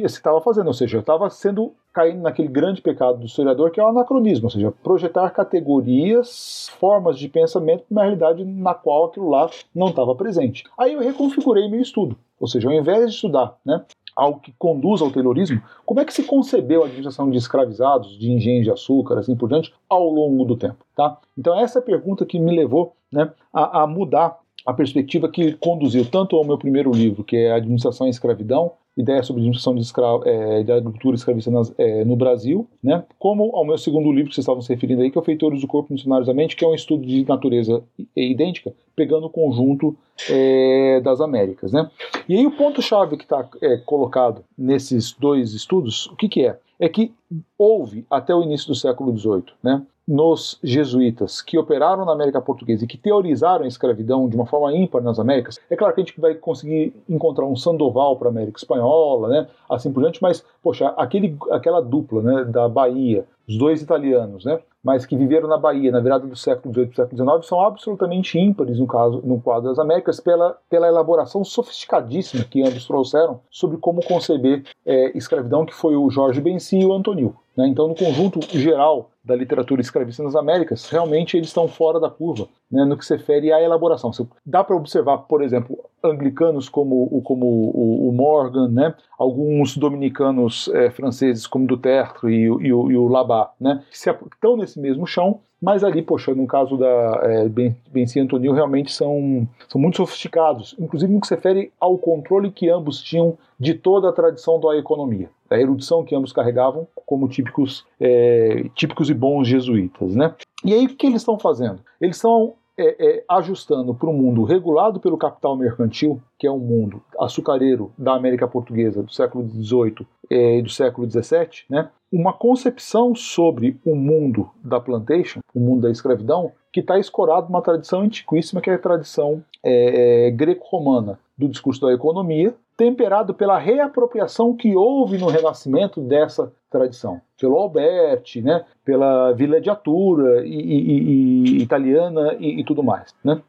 [SPEAKER 4] estava fazendo, ou seja, eu estava sendo caindo naquele grande pecado do historiador que é o anacronismo, ou seja, projetar categorias, formas de pensamento na realidade na qual aquilo lá não estava presente. Aí eu reconfigurei meu estudo, ou seja, ao invés de estudar né, algo que conduz ao terrorismo, como é que se concebeu a administração de escravizados, de engenhos de açúcar, assim por diante, ao longo do tempo, tá? Então essa é a pergunta que me levou né, a, a mudar a perspectiva que conduziu tanto ao meu primeiro livro, que é Administração e Escravidão, ideia sobre administração de, escra é, de agricultura escravista nas, é, no Brasil, né? como ao meu segundo livro que vocês estavam se referindo aí, que é o Feitores do Corpo Missionários da Mente, que é um estudo de natureza idêntica, pegando o conjunto é, das Américas. Né? E aí o ponto-chave que está é, colocado nesses dois estudos, o que, que é? É que houve, até o início do século XVIII, né, nos jesuítas que operaram na América Portuguesa e que teorizaram a escravidão de uma forma ímpar nas Américas, é claro que a gente vai conseguir encontrar um Sandoval para a América Espanhola, né, assim por diante, mas, poxa, aquele, aquela dupla né, da Bahia, os dois italianos, né, mas que viveram na Bahia na virada do século XVIII para o século XIX, são absolutamente ímpares no, caso, no quadro das Américas pela, pela elaboração sofisticadíssima que ambos trouxeram sobre como conceber é, escravidão, que foi o Jorge Benci e o Antonil. Né? Então, no conjunto geral da literatura escravista nas Américas, realmente eles estão fora da curva né, no que se refere à elaboração. Dá para observar, por exemplo, anglicanos como, como o, o Morgan, né, alguns dominicanos é, franceses como Duterte e, e, e o Labat, né, que estão mesmo chão, mas ali, poxa, no caso da é, Benci e Antonio, realmente são, são muito sofisticados, inclusive no que se refere ao controle que ambos tinham de toda a tradição da economia, da erudição que ambos carregavam como típicos, é, típicos e bons jesuítas. Né? E aí o que eles estão fazendo? Eles estão é, é, ajustando para um mundo regulado pelo capital mercantil, que é um mundo açucareiro da América Portuguesa do século XVIII é, e do século XVII, né, uma concepção sobre o mundo da plantation, o mundo da escravidão, que está escorado numa tradição antiquíssima, que é a tradição é, é, greco-romana do discurso da economia, temperado pela reapropriação que houve no Renascimento dessa tradição, pelo Alberti, né, pela villeggiatura e, e, e italiana e, tudo mais. Né?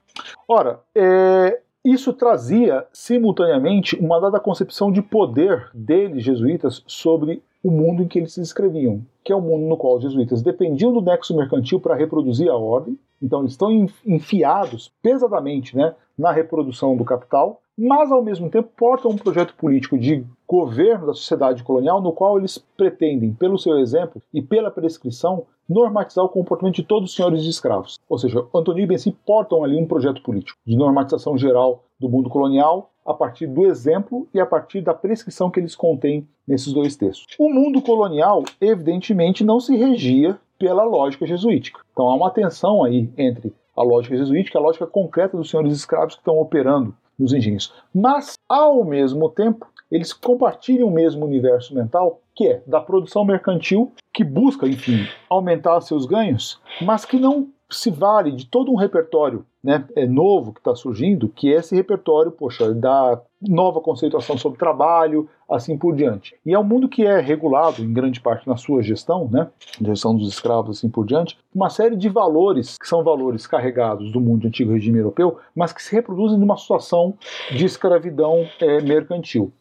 [SPEAKER 4] Ora, é, isso trazia simultaneamente uma dada concepção de poder deles, jesuítas, sobre o mundo em que eles se inscreviam, que é o mundo no qual os jesuítas dependiam do nexo mercantil para reproduzir a ordem, então eles estão enfiados pesadamente né, na reprodução do capital, mas ao mesmo tempo portam um projeto político de governo da sociedade colonial no qual eles pretendem, pelo seu exemplo e pela prescrição, normatizar o comportamento de todos os senhores de escravos. Ou seja, Antônio e Benci portam ali um projeto político de normatização geral do mundo colonial a partir do exemplo e a partir da prescrição que eles contêm nesses dois textos. O mundo colonial, evidentemente, não se regia pela lógica jesuítica. Então há uma tensão aí entre a lógica jesuítica e a lógica concreta dos senhores escravos que estão operando nos engenhos. Mas, ao mesmo tempo, eles compartilham o mesmo universo mental, que é da produção mercantil, que busca, enfim, aumentar seus ganhos, mas que não se vale de todo um repertório né, é novo que está surgindo, que é esse repertório, poxa, da nova conceituação sobre trabalho, assim por diante. E é um mundo que é regulado, em grande parte, na sua gestão, né, gestão dos escravos, assim por diante, uma série de valores, que são valores carregados do mundo do antigo regime europeu, mas que se reproduzem numa situação de escravidão é, mercantil.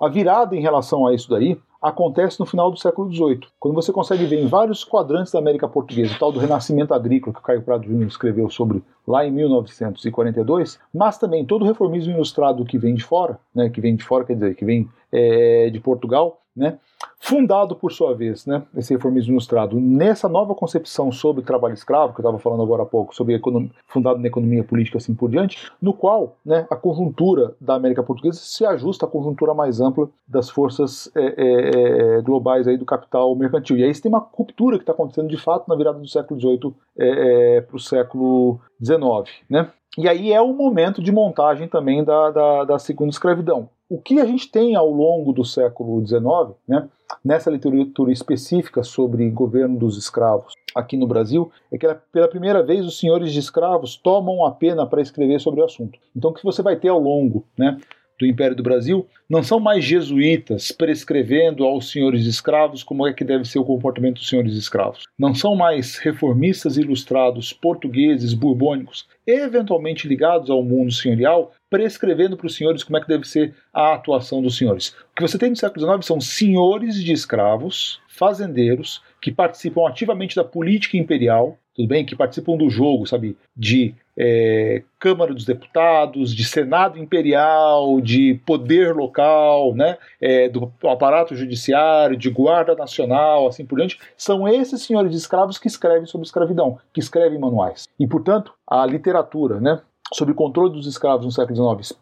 [SPEAKER 4] A virada em relação a isso daí acontece no final do século XVIII, quando você consegue ver em vários quadrantes da América Portuguesa, o tal do renascimento agrícola que o Caio Prado Júnior escreveu sobre lá em 1942, mas também todo o reformismo ilustrado que vem de fora, né, que vem de fora, quer dizer, que vem é, de Portugal, né, fundado por sua vez, né, esse reformismo ilustrado, nessa nova concepção sobre o trabalho escravo, que eu estava falando agora há pouco, sobre economia, fundado na economia política assim por diante, no qual né, a conjuntura da América Portuguesa se ajusta à conjuntura mais ampla das forças é, é, é globais aí do capital mercantil. E aí você tem uma ruptura que está acontecendo de fato na virada do século XVIII é, é, para o século XIX. Né? E aí é o momento de montagem também da, da, da segunda escravidão. O que a gente tem ao longo do século XIX, né, nessa literatura específica sobre governo dos escravos aqui no Brasil, é que pela primeira vez os senhores de escravos tomam a pena para escrever sobre o assunto. Então o que você vai ter ao longo né, do Império do Brasil não são mais jesuítas prescrevendo aos senhores escravos como é que deve ser o comportamento dos senhores escravos. Não são mais reformistas ilustrados portugueses, burbônicos, eventualmente ligados ao mundo senhorial, prescrevendo para os senhores como é que deve ser a atuação dos senhores. O que você tem no século XIX são senhores de escravos, fazendeiros, que participam ativamente da política imperial, tudo bem? Que participam do jogo, sabe? De é, Câmara dos Deputados, de Senado Imperial, de poder local, né, é, do aparato judiciário, de Guarda Nacional, assim por diante, são esses senhores de escravos que escrevem sobre escravidão, que escrevem manuais. E, portanto, a literatura, né, sobre controle dos escravos no século XIX,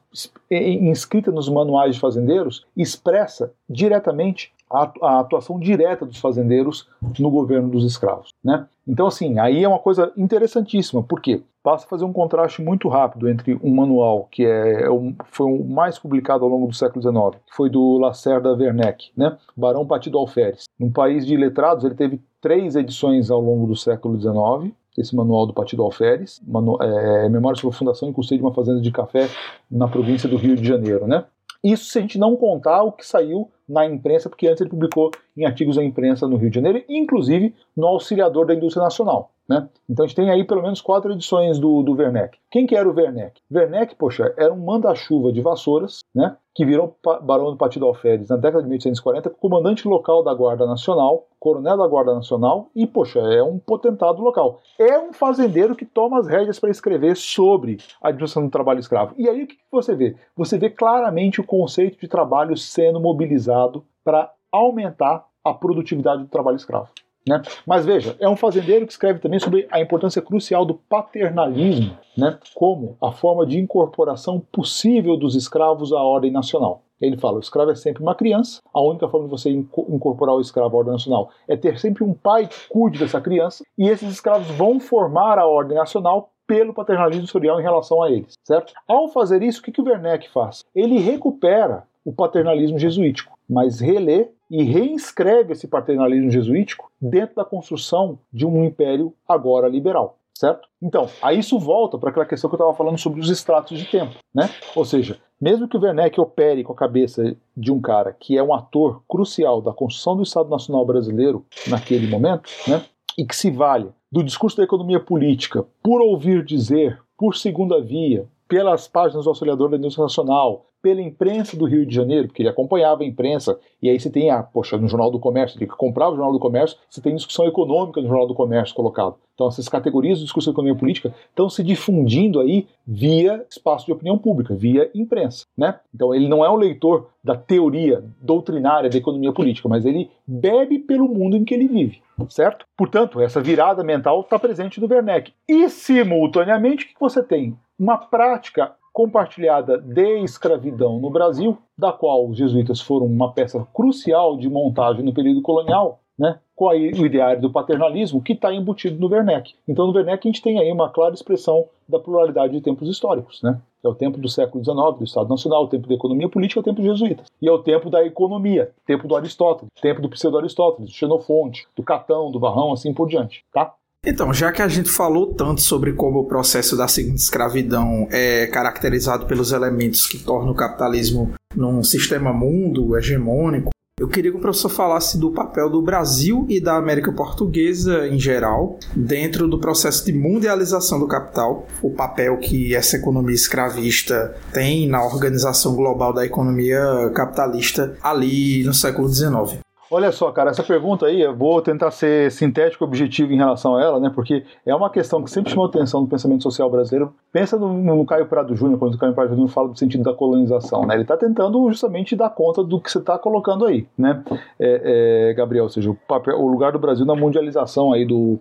[SPEAKER 4] inscrita nos manuais de fazendeiros, expressa diretamente a atuação direta dos fazendeiros no governo dos escravos. Né? Então, assim, aí é uma coisa interessantíssima, porque passa a fazer um contraste muito rápido entre um manual que é, é foi o mais publicado ao longo do século XIX, que foi do Lacerda Werneck, né? Barão Patido Alferes. Num país de letrados, ele teve três edições ao longo do século XIX, esse manual do Partido Alferes, é, Memória sobre a Fundação e Custeio de uma Fazenda de Café na província do Rio de Janeiro, né? Isso se a gente não contar o que saiu na imprensa, porque antes ele publicou em artigos da imprensa no Rio de Janeiro, inclusive no Auxiliador da Indústria Nacional. Né? Então a gente tem aí pelo menos quatro edições do, do Werneck. Quem que era o Werneck? Werneck, poxa, era um manda-chuva de Vassouras, né? que virou barão do Partido Alferes na década de 1840, comandante local da Guarda Nacional, coronel da Guarda Nacional e, poxa, é um potentado local. É um fazendeiro que toma as rédeas para escrever sobre a administração do trabalho escravo. E aí o que você vê? Você vê claramente o conceito de trabalho sendo mobilizado para aumentar a produtividade do trabalho escravo. Né? Mas veja, é um fazendeiro que escreve também sobre a importância crucial do paternalismo né, como a forma de incorporação possível dos escravos à ordem nacional. Ele fala: o escravo é sempre uma criança, a única forma de você incorporar o escravo à ordem nacional é ter sempre um pai que cuide dessa criança, e esses escravos vão formar a ordem nacional pelo paternalismo sensorial em relação a eles, certo? Ao fazer isso, o que, que o Werneck faz? Ele recupera o paternalismo jesuítico, mas relê e reescreve esse paternalismo jesuítico dentro da construção de um império agora liberal. Certo? Então, aí isso volta para aquela questão que eu estava falando sobre os estratos de tempo, né? Ou seja, mesmo que o Werneck opere com a cabeça de um cara que é um ator crucial da construção do Estado Nacional Brasileiro naquele momento, né? E que se vale do discurso da economia política por ouvir dizer, por segunda via, pelas páginas do Auxiliador da Indústria Nacional, pela imprensa do Rio de Janeiro, porque ele acompanhava a imprensa, e aí você tem, a, poxa, no Jornal do Comércio, tem que comprar o Jornal do Comércio, você tem discussão econômica no Jornal do Comércio colocado. Então essas categorias do discurso da economia política estão se difundindo aí via espaço de opinião pública, via imprensa, né? Então ele não é um leitor da teoria doutrinária da economia política, mas ele bebe pelo mundo em que ele vive, certo? Portanto, essa virada mental está presente no Werneck. E simultaneamente o que você tem? Uma prática compartilhada de escravidão no Brasil, da qual os jesuítas foram uma peça crucial de montagem no período colonial, né, com aí o ideário do paternalismo que está embutido no Werneck. Então, no Werneck, a gente tem aí uma clara expressão da pluralidade de tempos históricos. Né? É o tempo do século XIX, do Estado Nacional, o tempo da economia política, é o tempo dos jesuítas. E é o tempo da economia, tempo do Aristóteles, tempo do pseudo-Aristóteles, do Xenofonte, do Catão, do Varrão, assim por diante. Tá?
[SPEAKER 1] Então, já que a gente falou tanto sobre como o processo da segunda escravidão é caracterizado pelos elementos que tornam o capitalismo num sistema mundo hegemônico, eu queria que o professor falasse do papel do Brasil e da América Portuguesa em geral dentro do processo de mundialização do capital, o papel que essa economia escravista tem na organização global da economia capitalista ali no século XIX.
[SPEAKER 4] Olha só, cara, essa pergunta aí, eu vou tentar ser sintético e objetivo em relação a ela, né? Porque é uma questão que sempre chamou atenção no pensamento social brasileiro. Pensa no, no Caio Prado Júnior, quando o Caio Prado Júnior fala do sentido da colonização, né? Ele está tentando justamente dar conta do que você está colocando aí, né? É, é, Gabriel, ou seja, o, papel, o lugar do Brasil na mundialização aí do,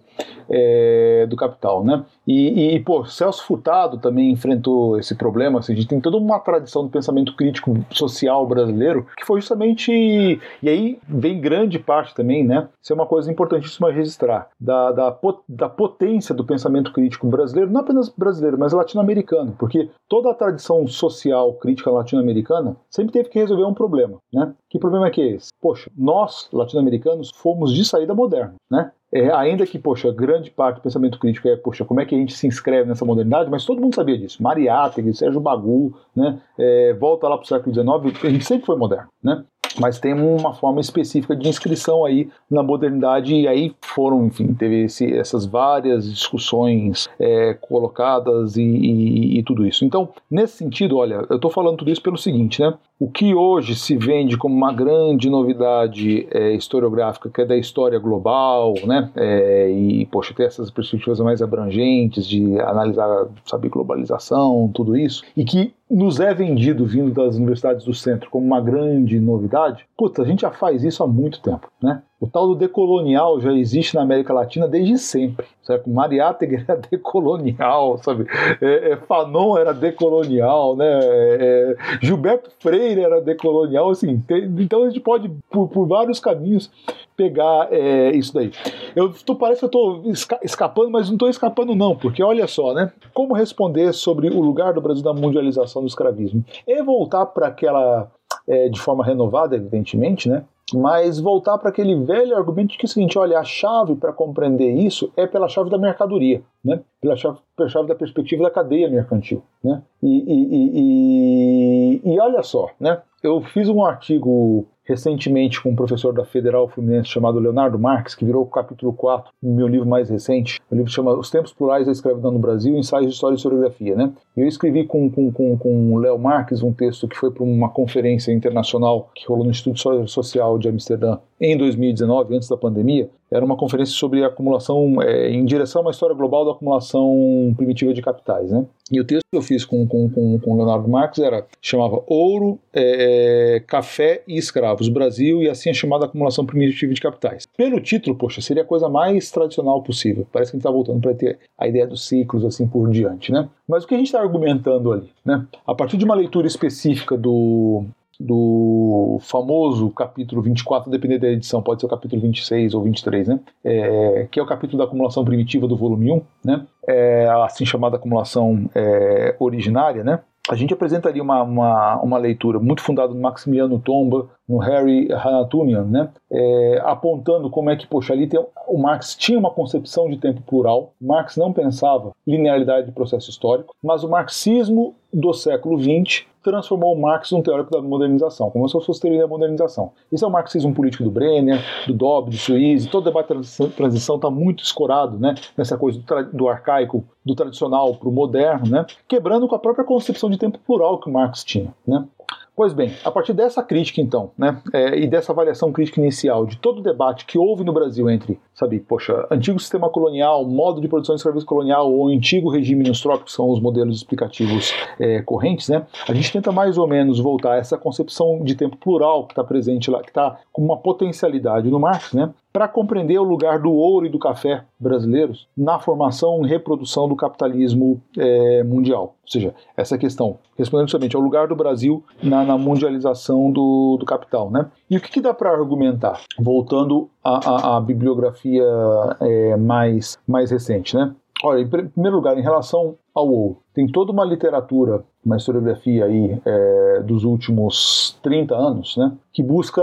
[SPEAKER 4] é, do capital, né? E, e, pô, Celso Furtado também enfrentou esse problema, assim, a gente tem toda uma tradição do pensamento crítico social brasileiro, que foi justamente, e aí vem grande parte também, né? Isso é uma coisa importantíssima registrar, da, da, da potência do pensamento crítico brasileiro, não apenas brasileiro, mas latino-americano, porque toda a tradição social crítica latino-americana sempre teve que resolver um problema, né? Que problema é que é esse? Poxa, nós, latino-americanos, fomos de saída moderna, né? É, ainda que, poxa, grande parte do pensamento crítico é, poxa, como é que a gente se inscreve nessa modernidade, mas todo mundo sabia disso. Mariátegui, Sérgio Bagu, né? É, volta lá para o século XIX, a gente sempre foi moderno, né? mas tem uma forma específica de inscrição aí na modernidade e aí foram, enfim, teve esse, essas várias discussões é, colocadas e, e, e, tudo isso. Então, nesse sentido, olha, eu estou falando tudo isso pelo seguinte, né? O que hoje se vende como uma grande novidade é, historiográfica, que é da história global, né? É, e, poxa, ter essas perspectivas mais abrangentes de analisar, sabe, globalização, tudo isso, e que nos é vendido vindo das universidades do centro como uma grande novidade, puta, a gente já faz isso há muito tempo, né? O tal do decolonial já existe na América Latina desde sempre, certo? Mariátegui era <laughs> decolonial, sabe? É, é, Fanon era decolonial, né? É, Gilberto Freire era decolonial, assim. Tem, então a gente pode, por, por vários caminhos, pegar é, isso daí. Eu parece que eu estou esca escapando, mas não estou escapando não, porque olha só, né? Como responder sobre o lugar do Brasil na mundialização do escravismo? É voltar para aquela é, de forma renovada, evidentemente, né? mas voltar para aquele velho argumento que é o seguinte, olha, a chave para compreender isso é pela chave da mercadoria, né? pela, chave, pela chave da perspectiva da cadeia mercantil. Né? E, e, e, e, olha só, né? eu fiz um artigo recentemente com um professor da Federal Fluminense chamado Leonardo Marques, que virou o capítulo 4 no meu livro mais recente. O livro chama Os Tempos Plurais da Escravidão no Brasil, Ensaios de História e Historiografia. Né? Eu escrevi com, com, com, com o Léo Marques um texto que foi para uma conferência internacional que rolou no Instituto Social de Amsterdã em 2019, antes da pandemia, era uma conferência sobre acumulação, é, em direção a uma história global da acumulação primitiva de capitais. Né? E o texto que eu fiz com, com, com, com Leonardo Marques era, chamava Ouro, é, Café e Escravos, Brasil e assim a chamada acumulação primitiva de capitais. Pelo título, poxa, seria a coisa mais tradicional possível. Parece que a gente está voltando para ter a ideia dos ciclos assim por diante, né? Mas o que a gente está argumentando ali, né? A partir de uma leitura específica do, do famoso capítulo 24, dependendo da edição, pode ser o capítulo 26 ou 23, né? É, que é o capítulo da acumulação primitiva do volume 1, né? É, assim chamada acumulação é, originária, né? a gente apresentaria uma, uma, uma, leitura muito fundada no Maximiliano Tomba, no Harry Hanatunian, né? É, apontando como é que, poxa, ali tem, o Marx tinha uma concepção de tempo plural, Marx não pensava linearidade de processo histórico, mas o marxismo do século XX transformou Marx num teórico da modernização, como se fosse teoria da modernização. Isso é o marxismo político do Brenner, do Dobb, do Suíze, todo o debate da transição está muito escorado né, nessa coisa do, do arcaico, do tradicional para o moderno, né, quebrando com a própria concepção de tempo plural que Marx tinha. Né. Pois bem, a partir dessa crítica, então, né, é, e dessa avaliação crítica inicial de todo o debate que houve no Brasil entre, sabe, poxa, antigo sistema colonial, modo de produção de serviço colonial ou antigo regime neostrópico, que são os modelos explicativos é, correntes, né, a gente tenta mais ou menos voltar a essa concepção de tempo plural que está presente lá, que está com uma potencialidade no Marx, né, para compreender o lugar do ouro e do café brasileiros na formação e reprodução do capitalismo é, mundial. Ou seja, essa questão, respondendo somente ao lugar do Brasil na, na mundialização do, do, capital. Né? E o que, que dá para argumentar? Voltando à, à, à bibliografia é, mais, mais recente. Né? Olha, em primeiro lugar, em relação ao ouro, tem toda uma literatura, uma historiografia aí é, dos últimos 30 anos, né, que busca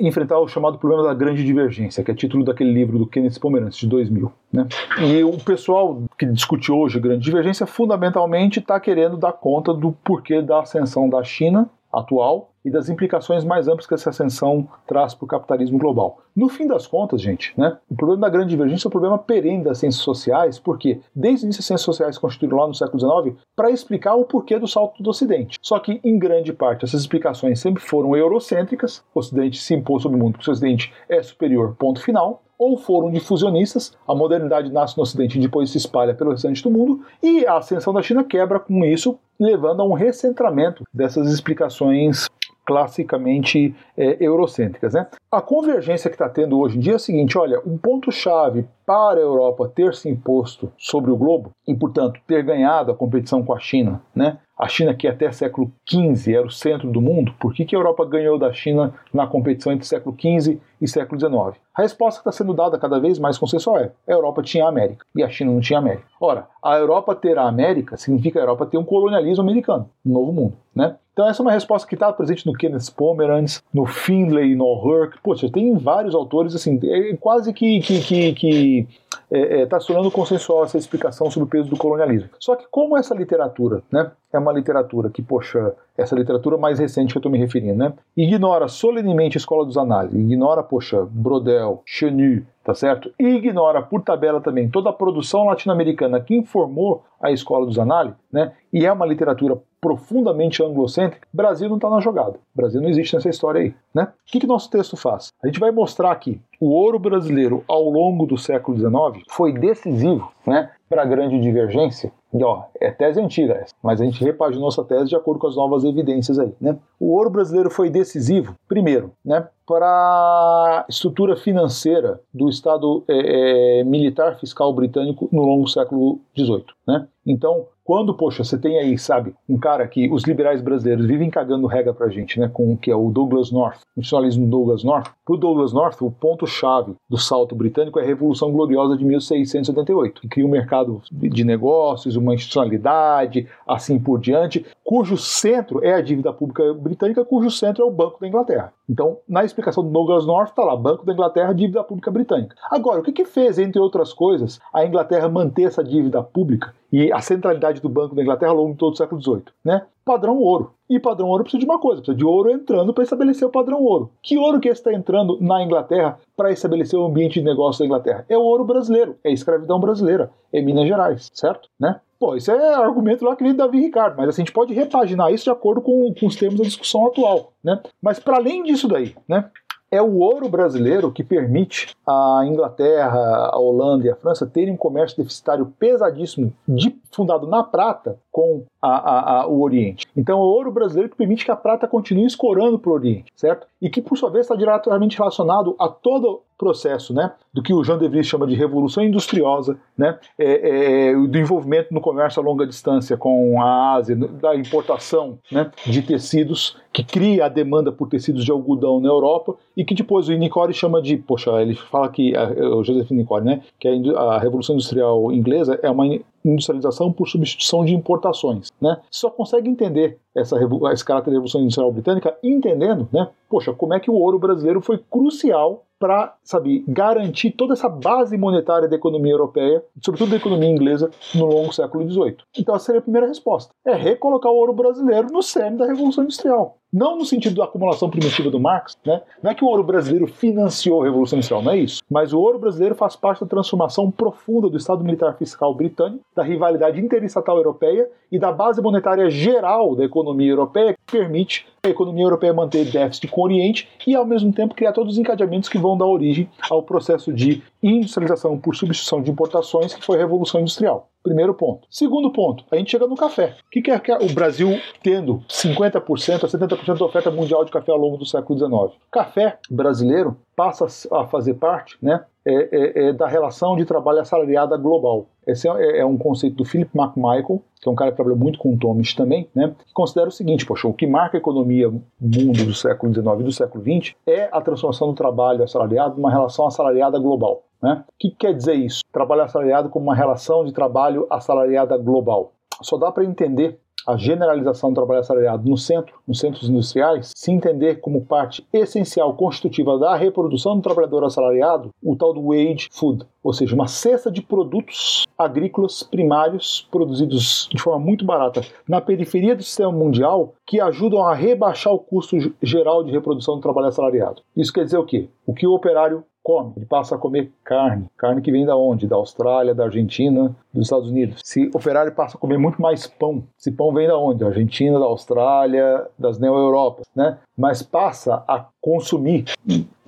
[SPEAKER 4] enfrentar o chamado problema da grande divergência, que é título daquele livro do Kenneth Pomeranz, de 2000. Né. E o pessoal que discute hoje grande divergência fundamentalmente está querendo dar conta do porquê da ascensão da China atual e das implicações mais amplas que essa ascensão traz para o capitalismo global. No fim das contas, gente, né, o problema da grande divergência é o problema perene das ciências sociais, porque desde o início as ciências sociais constituíram lá no século XIX para explicar o porquê do salto do Ocidente. Só que, em grande parte, essas explicações sempre foram eurocêntricas, o Ocidente se impôs sobre o mundo porque o Ocidente é superior, ponto final, ou foram difusionistas, a modernidade nasce no Ocidente e depois se espalha pelo restante do mundo, e a ascensão da China quebra com isso, levando a um recentramento dessas explicações classicamente é, eurocêntricas. Né? A convergência que está tendo hoje em dia é a seguinte: olha, um ponto-chave para a Europa ter se imposto sobre o globo e, portanto, ter ganhado a competição com a China, né? A China, que até século XV era o centro do mundo, por que, que a Europa ganhou da China na competição entre século XV e século XIX? A resposta que está sendo dada cada vez mais consensual é: a Europa tinha a América e a China não tinha a América. Ora, a Europa ter a América significa a Europa ter um colonialismo americano, um novo mundo, né? Então essa é uma resposta que está presente no Kenneth Pomeranz, no Findlay, no O'Rourke. Poxa, tem vários autores, assim, é quase que, que, que, que é, é, tá se tornando consensual essa explicação sobre o peso do colonialismo. Só que como essa literatura, né, é uma literatura que, poxa, essa literatura mais recente que eu estou me referindo, né, ignora solenemente a escola dos análises, ignora, poxa, Brodel, Chenu, tá certo? E ignora por tabela também toda a produção latino-americana que informou a escola dos análises, né? E é uma literatura profundamente anglocêntrica, Brasil não está na jogada. Brasil não existe nessa história aí, né? O que, que nosso texto faz? A gente vai mostrar que o ouro brasileiro ao longo do século XIX foi decisivo, né? Para a grande divergência E, ó, é tese antiga essa, mas a gente repaginou essa tese de acordo com as novas evidências aí, né? O ouro brasileiro foi decisivo, primeiro, né, para a estrutura financeira do Estado é, é, militar fiscal britânico no longo século XVIII, né? Então, quando, poxa, você tem aí, sabe, um cara que os liberais brasileiros vivem cagando regra pra gente, né, com o que é o Douglas North, o nacionalismo Douglas North. Pro Douglas North, o ponto-chave do salto britânico é a Revolução Gloriosa de 1688, que cria um mercado de negócios, uma institucionalidade, assim por diante, cujo centro é a dívida pública britânica, cujo centro é o Banco da Inglaterra. Então, na explicação do Douglas North, está lá, Banco da Inglaterra, dívida pública britânica. Agora, o que, que fez, entre outras coisas, a Inglaterra manter essa dívida pública e a centralidade do Banco da Inglaterra ao longo de todo o século XVIII, né? Padrão ouro. E padrão ouro precisa de uma coisa, precisa de ouro entrando para estabelecer o padrão ouro. Que ouro que está entrando na Inglaterra para estabelecer o ambiente de negócio da Inglaterra? É o ouro brasileiro, é a escravidão brasileira, é Minas Gerais, certo? Né? Pô, isso é argumento lá que vem Davi Ricardo, mas assim, a gente pode repaginar isso de acordo com, com os termos da discussão atual, né? Mas para além disso daí, né? É o ouro brasileiro que permite a Inglaterra, a Holanda e a França terem um comércio deficitário pesadíssimo, de, fundado na prata, com a, a, a, o Oriente. Então, é o ouro brasileiro que permite que a prata continue escorando para o Oriente, certo? E que, por sua vez, está diretamente relacionado a todo processo, né, do que o Jean de Vries chama de revolução industriosa, né, é, é, do envolvimento no comércio a longa distância com a Ásia, da importação, né, de tecidos que cria a demanda por tecidos de algodão na Europa e que depois o Nicori chama de, poxa, ele fala que o Joseph Nicori, né, que a, a revolução industrial inglesa é uma industrialização por substituição de importações, né? Só consegue entender essa esse caráter da revolução industrial britânica entendendo, né? Poxa, como é que o ouro brasileiro foi crucial para, sabe, garantir toda essa base monetária da economia europeia, sobretudo da economia inglesa, no longo século XVIII. Então essa seria a primeira resposta. É recolocar o ouro brasileiro no cerne da Revolução Industrial. Não no sentido da acumulação primitiva do Marx, né? Não é que o ouro brasileiro financiou a Revolução Industrial, não é isso. Mas o ouro brasileiro faz parte da transformação profunda do Estado Militar Fiscal britânico, da rivalidade interestatal europeia e da base monetária geral da economia europeia que permite a economia europeia manter déficit com o Oriente e, ao mesmo tempo, criar todos os encadeamentos que vão dar origem ao processo de industrialização por substituição de importações, que foi a Revolução Industrial. Primeiro ponto. Segundo ponto, a gente chega no café. O que é o Brasil tendo 50% a 70% da oferta mundial de café ao longo do século XIX? Café brasileiro passa a fazer parte né, é, é, é da relação de trabalho assalariada global. Esse é, é, um conceito do Philip McMichael, que é um cara que trabalhou muito com o Thomas também, né, que considera o seguinte, poxa, o que marca a economia mundo do século XIX e do século XX é a transformação do trabalho assalariado numa relação assalariada global. Né? O que quer dizer isso? Trabalho assalariado como uma relação de trabalho assalariada global. Só dá para entender a generalização do trabalho assalariado no centro, nos centros industriais, se entender como parte essencial constitutiva da reprodução do trabalhador assalariado, o tal do wage food, ou seja, uma cesta de produtos agrícolas primários produzidos de forma muito barata na periferia do sistema mundial que ajudam a rebaixar o custo geral de reprodução do trabalho assalariado. Isso quer dizer o quê? O que o operário come, ele passa a comer carne. Carne que vem da onde? Da Austrália, da Argentina, dos Estados Unidos. Se o Ferrari passa a comer muito mais pão, esse pão vem da onde? Da Argentina, da Austrália, das neo-europas, né? Mas passa a consumir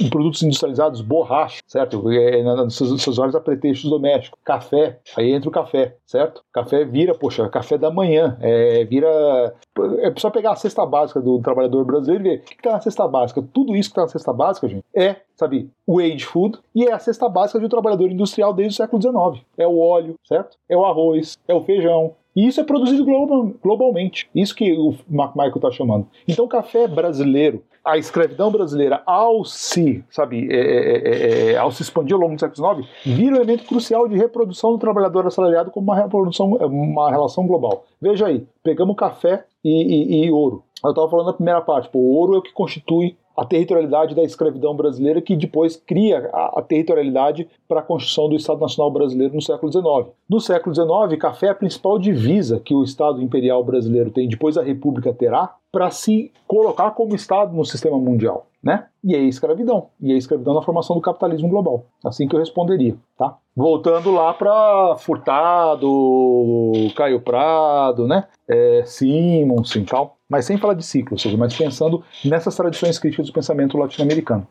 [SPEAKER 4] produtos industrializados borracha, certo? É, seus, olhos a pretextos domésticos. Café, aí entra o café, certo? Café vira, poxa, café da manhã, é, vira... É só pegar a cesta básica do trabalhador brasileiro e ver o que está na cesta básica. Tudo isso que está na cesta básica, gente, é, sabe, wage food e é a cesta básica de um trabalhador industrial desde o século XIX. É o óleo, certo? É o arroz, é o feijão, e isso é produzido global, globalmente. Isso que o Michael está chamando. Então, o café brasileiro, a escravidão brasileira, ao se, sabe, é é, é, é, é, ao se expandir ao longo do século XIX, vira um elemento crucial de reprodução do trabalhador assalariado como uma reprodução, uma relação global. Veja aí, pegamos café e, e, e ouro. Eu estava falando na primeira parte, o ouro é o que constitui a territorialidade da escravidão brasileira, que depois cria a, a territorialidade para a construção do Estado Nacional Brasileiro no século XIX. No século XIX, café é a principal divisa que o Estado Imperial Brasileiro tem, depois a República terá, para se colocar como Estado no sistema mundial. Né? E é escravidão. E é escravidão na formação do capitalismo global. Assim que eu responderia, tá? Voltando lá para Furtado, Caio Prado, né? É, Simonsen e tal mas sem falar de ciclo, ou seja, mas pensando nessas tradições críticas do pensamento latino-americano.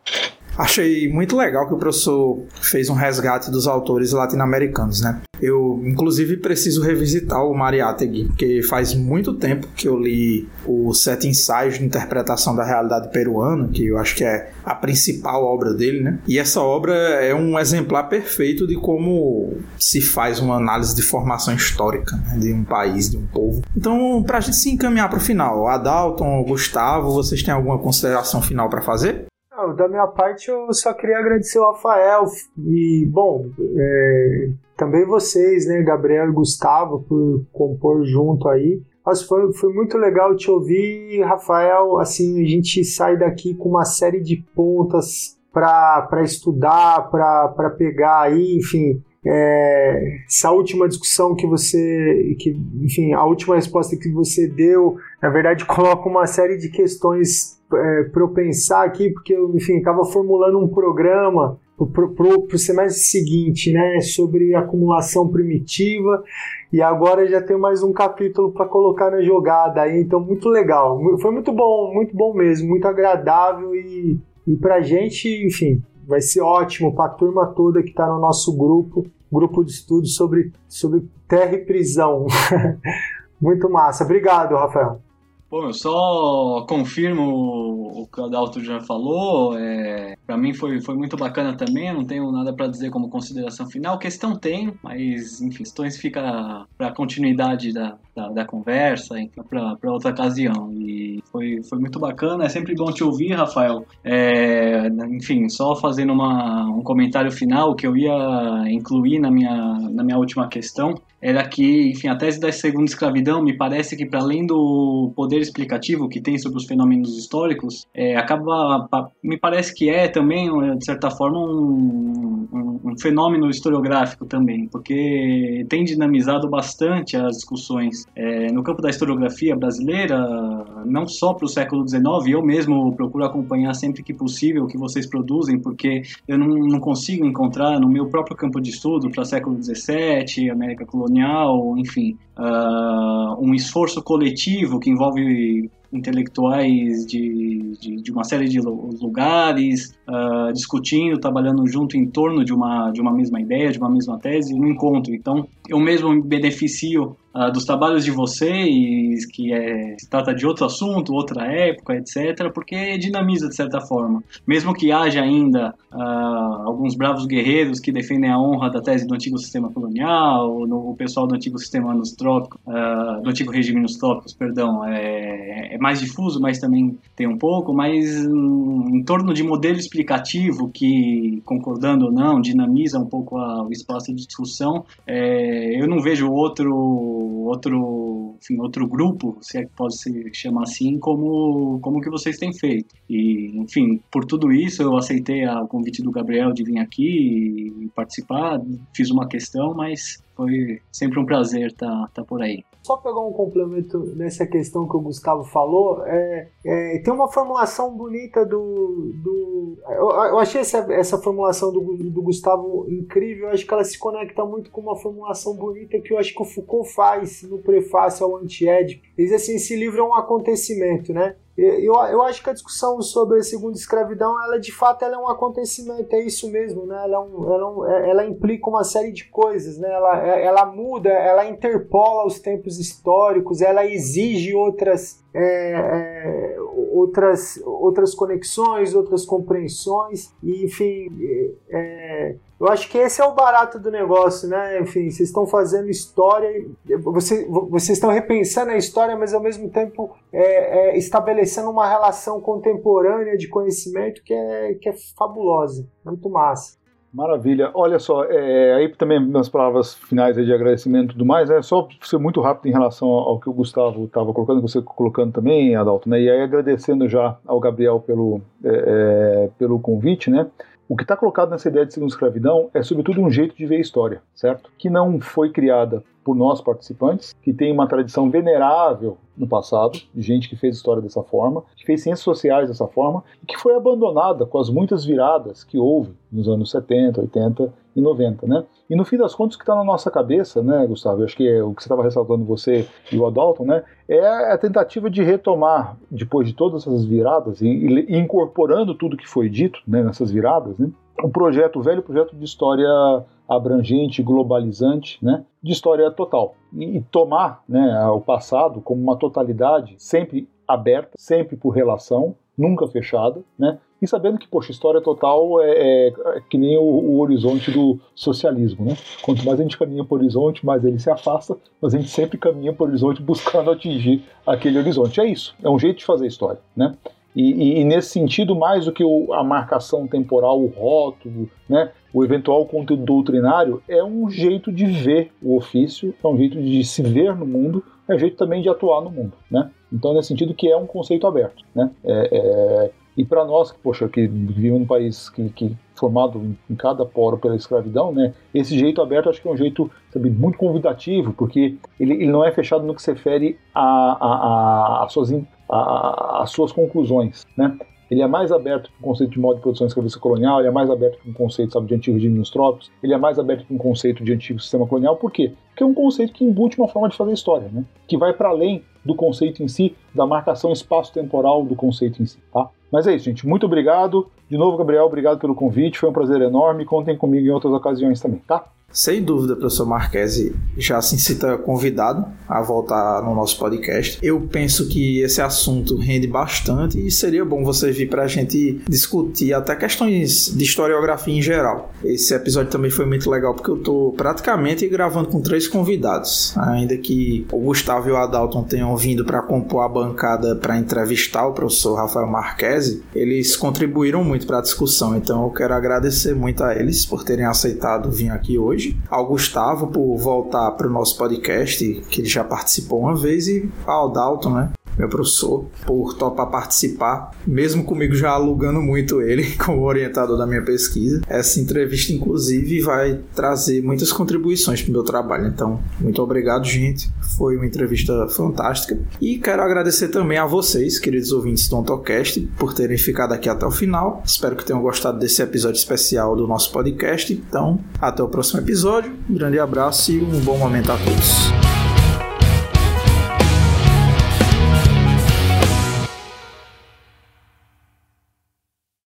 [SPEAKER 1] Achei muito legal que o professor fez um resgate dos autores latino-americanos, né? Eu, inclusive, preciso revisitar o Mariátegui, porque faz muito tempo que eu li o Sete Ensaios de Interpretação da Realidade Peruana, que eu acho que é a principal obra dele, né? E essa obra é um exemplar perfeito de como se faz uma análise de formação histórica né? de um país, de um povo. Então, para a gente se encaminhar para o final, Adalton, Gustavo, vocês têm alguma consideração final para fazer?
[SPEAKER 2] Não, da minha parte, eu só queria agradecer o Rafael e, bom, é, também vocês, né, Gabriel e Gustavo, por compor junto aí. Mas foi, foi muito legal te ouvir, Rafael. Assim, a gente sai daqui com uma série de pontas para estudar, para pegar aí, enfim. É, essa última discussão que você, que, enfim, a última resposta que você deu, na verdade, <laughs> coloca uma série de questões é, para eu pensar aqui, porque eu, enfim, estava formulando um programa para o semestre seguinte, né, sobre acumulação primitiva, e agora já tem mais um capítulo para colocar na jogada aí, então muito legal, foi muito bom, muito bom mesmo, muito agradável e, e para gente, enfim, vai ser ótimo para a turma toda que está no nosso grupo, grupo de estudos sobre, sobre terra e prisão. <laughs> muito massa, obrigado, Rafael.
[SPEAKER 3] Bom, eu só confirmo o que o Adalto já falou. É, para mim foi, foi muito bacana também. não tenho nada para dizer como consideração final. Questão tem, mas enfim, questões fica para continuidade da, da, da, conversa, para outra ocasião. E foi, foi muito bacana. É sempre bom te ouvir, Rafael. É, enfim, só fazendo uma, um comentário final que eu ia incluir na minha, na minha última questão era que, enfim, a tese da segunda escravidão me parece que, para além do poder explicativo que tem sobre os fenômenos históricos, é, acaba, me parece que é também, de certa forma, um, um, um, fenômeno historiográfico também, porque tem dinamizado bastante as discussões é, no campo da historiografia brasileira, não só para o século XIX, eu mesmo procuro acompanhar sempre que possível o que vocês produzem, porque eu não, não consigo encontrar no meu próprio campo de estudo para século XVII, América Colonial, enfim, uh, um esforço coletivo que envolve intelectuais de, de, de, uma série de lugares, uh, discutindo, trabalhando junto em torno de uma, de uma mesma ideia, de uma mesma tese, um encontro. Então, eu mesmo me beneficio uh, dos trabalhos de vocês, que é, se trata de outro assunto, outra época, etc., porque dinamiza de certa forma. Mesmo que haja ainda uh, alguns bravos guerreiros que defendem a honra da tese do antigo sistema colonial, no, o pessoal do antigo sistema nos trópicos, uh, do antigo regime nos trópicos, perdão, é, é, mais difuso, mas também tem um pouco, mas um, em torno de modelo explicativo que, concordando ou não, dinamiza um pouco a, o espaço de discussão, é, eu não vejo outro outro, enfim, outro grupo, se é que pode se chamar assim, como, como que vocês têm feito. E, enfim, por tudo isso eu aceitei o convite do Gabriel de vir aqui e participar, fiz uma questão, mas foi sempre um prazer estar tá, tá por aí.
[SPEAKER 2] Só pegar um complemento nessa questão que o Gustavo falou, é, é tem uma formulação bonita do. do eu, eu achei essa, essa formulação do, do Gustavo incrível, eu acho que ela se conecta muito com uma formulação bonita que eu acho que o Foucault faz no prefácio ao Anti-Ed. Ele diz assim: esse livro é um acontecimento, né? Eu, eu acho que a discussão sobre a segunda escravidão, ela de fato ela é um acontecimento, é isso mesmo, né? Ela, é um, ela, é um, é, ela implica uma série de coisas, né? Ela, ela muda, ela interpola os tempos históricos, ela exige outras, é, é, outras, outras conexões, outras compreensões, e, enfim, é, eu acho que esse é o barato do negócio, né? Enfim, vocês estão fazendo história, você, vocês estão repensando a história, mas ao mesmo tempo é, é, estabelecendo uma relação contemporânea de conhecimento que é, que é fabulosa, muito massa.
[SPEAKER 4] Maravilha. Olha só, é, aí também nas palavras finais de agradecimento e tudo mais, é só ser muito rápido em relação ao que o Gustavo estava colocando, você colocando também, Adalto, né? E aí agradecendo já ao Gabriel pelo, é, é pelo convite, né? O que está colocado nessa ideia de segunda escravidão é, sobretudo, um jeito de ver a história, certo? Que não foi criada por nós participantes, que tem uma tradição venerável no passado, de gente que fez história dessa forma, que fez ciências sociais dessa forma, e que foi abandonada com as muitas viradas que houve nos anos 70, 80 e 90, né? E no fim das contas, o que está na nossa cabeça, né, Gustavo? Eu acho que é o que você estava ressaltando, você e o Adalton, né? É a tentativa de retomar, depois de todas essas viradas, e, e incorporando tudo que foi dito né, nessas viradas, né? O projeto, o velho projeto de história abrangente, globalizante, né, de história total. E, tomar né, o passado como uma totalidade sempre aberta, sempre por relação, nunca fechada, né? E sabendo que, poxa, história total é, é, é que nem o, o, horizonte do socialismo, né? Quanto mais a gente caminha por horizonte, mais ele se afasta, mas a gente sempre caminha por horizonte <laughs> buscando atingir aquele horizonte. É isso, é um jeito de fazer história, né? E, e, e, nesse sentido, mais do que o, a marcação temporal, o rótulo, né, o eventual conteúdo doutrinário, é um jeito de ver o ofício, é um jeito de se ver no mundo, é um jeito também de atuar no mundo. Né? Então, nesse sentido que é um conceito aberto. Né? É, é, e para nós, que, poxa, que vivemos num país que, que formado em cada poro pela escravidão, né? Esse jeito aberto acho que é um jeito sabe, muito convidativo, porque ele, ele não é fechado no que se refere a, a, a, suas, a, a suas conclusões, né? Ele é mais aberto para o conceito de modo de produção escravista colonial, ele é mais aberto para um conceito sabe, de antigo regime nos ele é mais aberto para um conceito de antigo sistema colonial. Por quê? Porque é um conceito que embute uma forma de fazer história, né? que vai para além do conceito em si, da marcação espaço-temporal do conceito em si. Tá? Mas é isso, gente. Muito obrigado. De novo, Gabriel, obrigado pelo convite. Foi um prazer enorme. Contem comigo em outras ocasiões também, tá?
[SPEAKER 1] Sem dúvida, professor Marquese já se cita convidado a voltar no nosso podcast. Eu penso que esse assunto rende bastante e seria bom você vir para a gente discutir até questões de historiografia em geral. Esse episódio também foi muito legal porque eu estou praticamente gravando com três convidados, ainda que o Gustavo e o Adalton tenham vindo para compor a bancada para entrevistar o professor Rafael Marquese, eles contribuíram muito para a discussão, então eu quero agradecer muito a eles por terem aceitado vir aqui hoje hoje, ao Gustavo por voltar para o nosso podcast, que ele já participou uma vez, e ao Dalton, né? Meu professor, por topar participar, mesmo comigo já alugando muito ele <laughs> como orientador da minha pesquisa. Essa entrevista, inclusive, vai trazer muitas contribuições para o meu trabalho. Então, muito obrigado, gente. Foi uma entrevista fantástica. E quero agradecer também a vocês, queridos ouvintes do Ontocast, por terem ficado aqui até o final. Espero que tenham gostado desse episódio especial do nosso podcast. Então, até o próximo episódio. Um grande abraço e um bom momento a todos.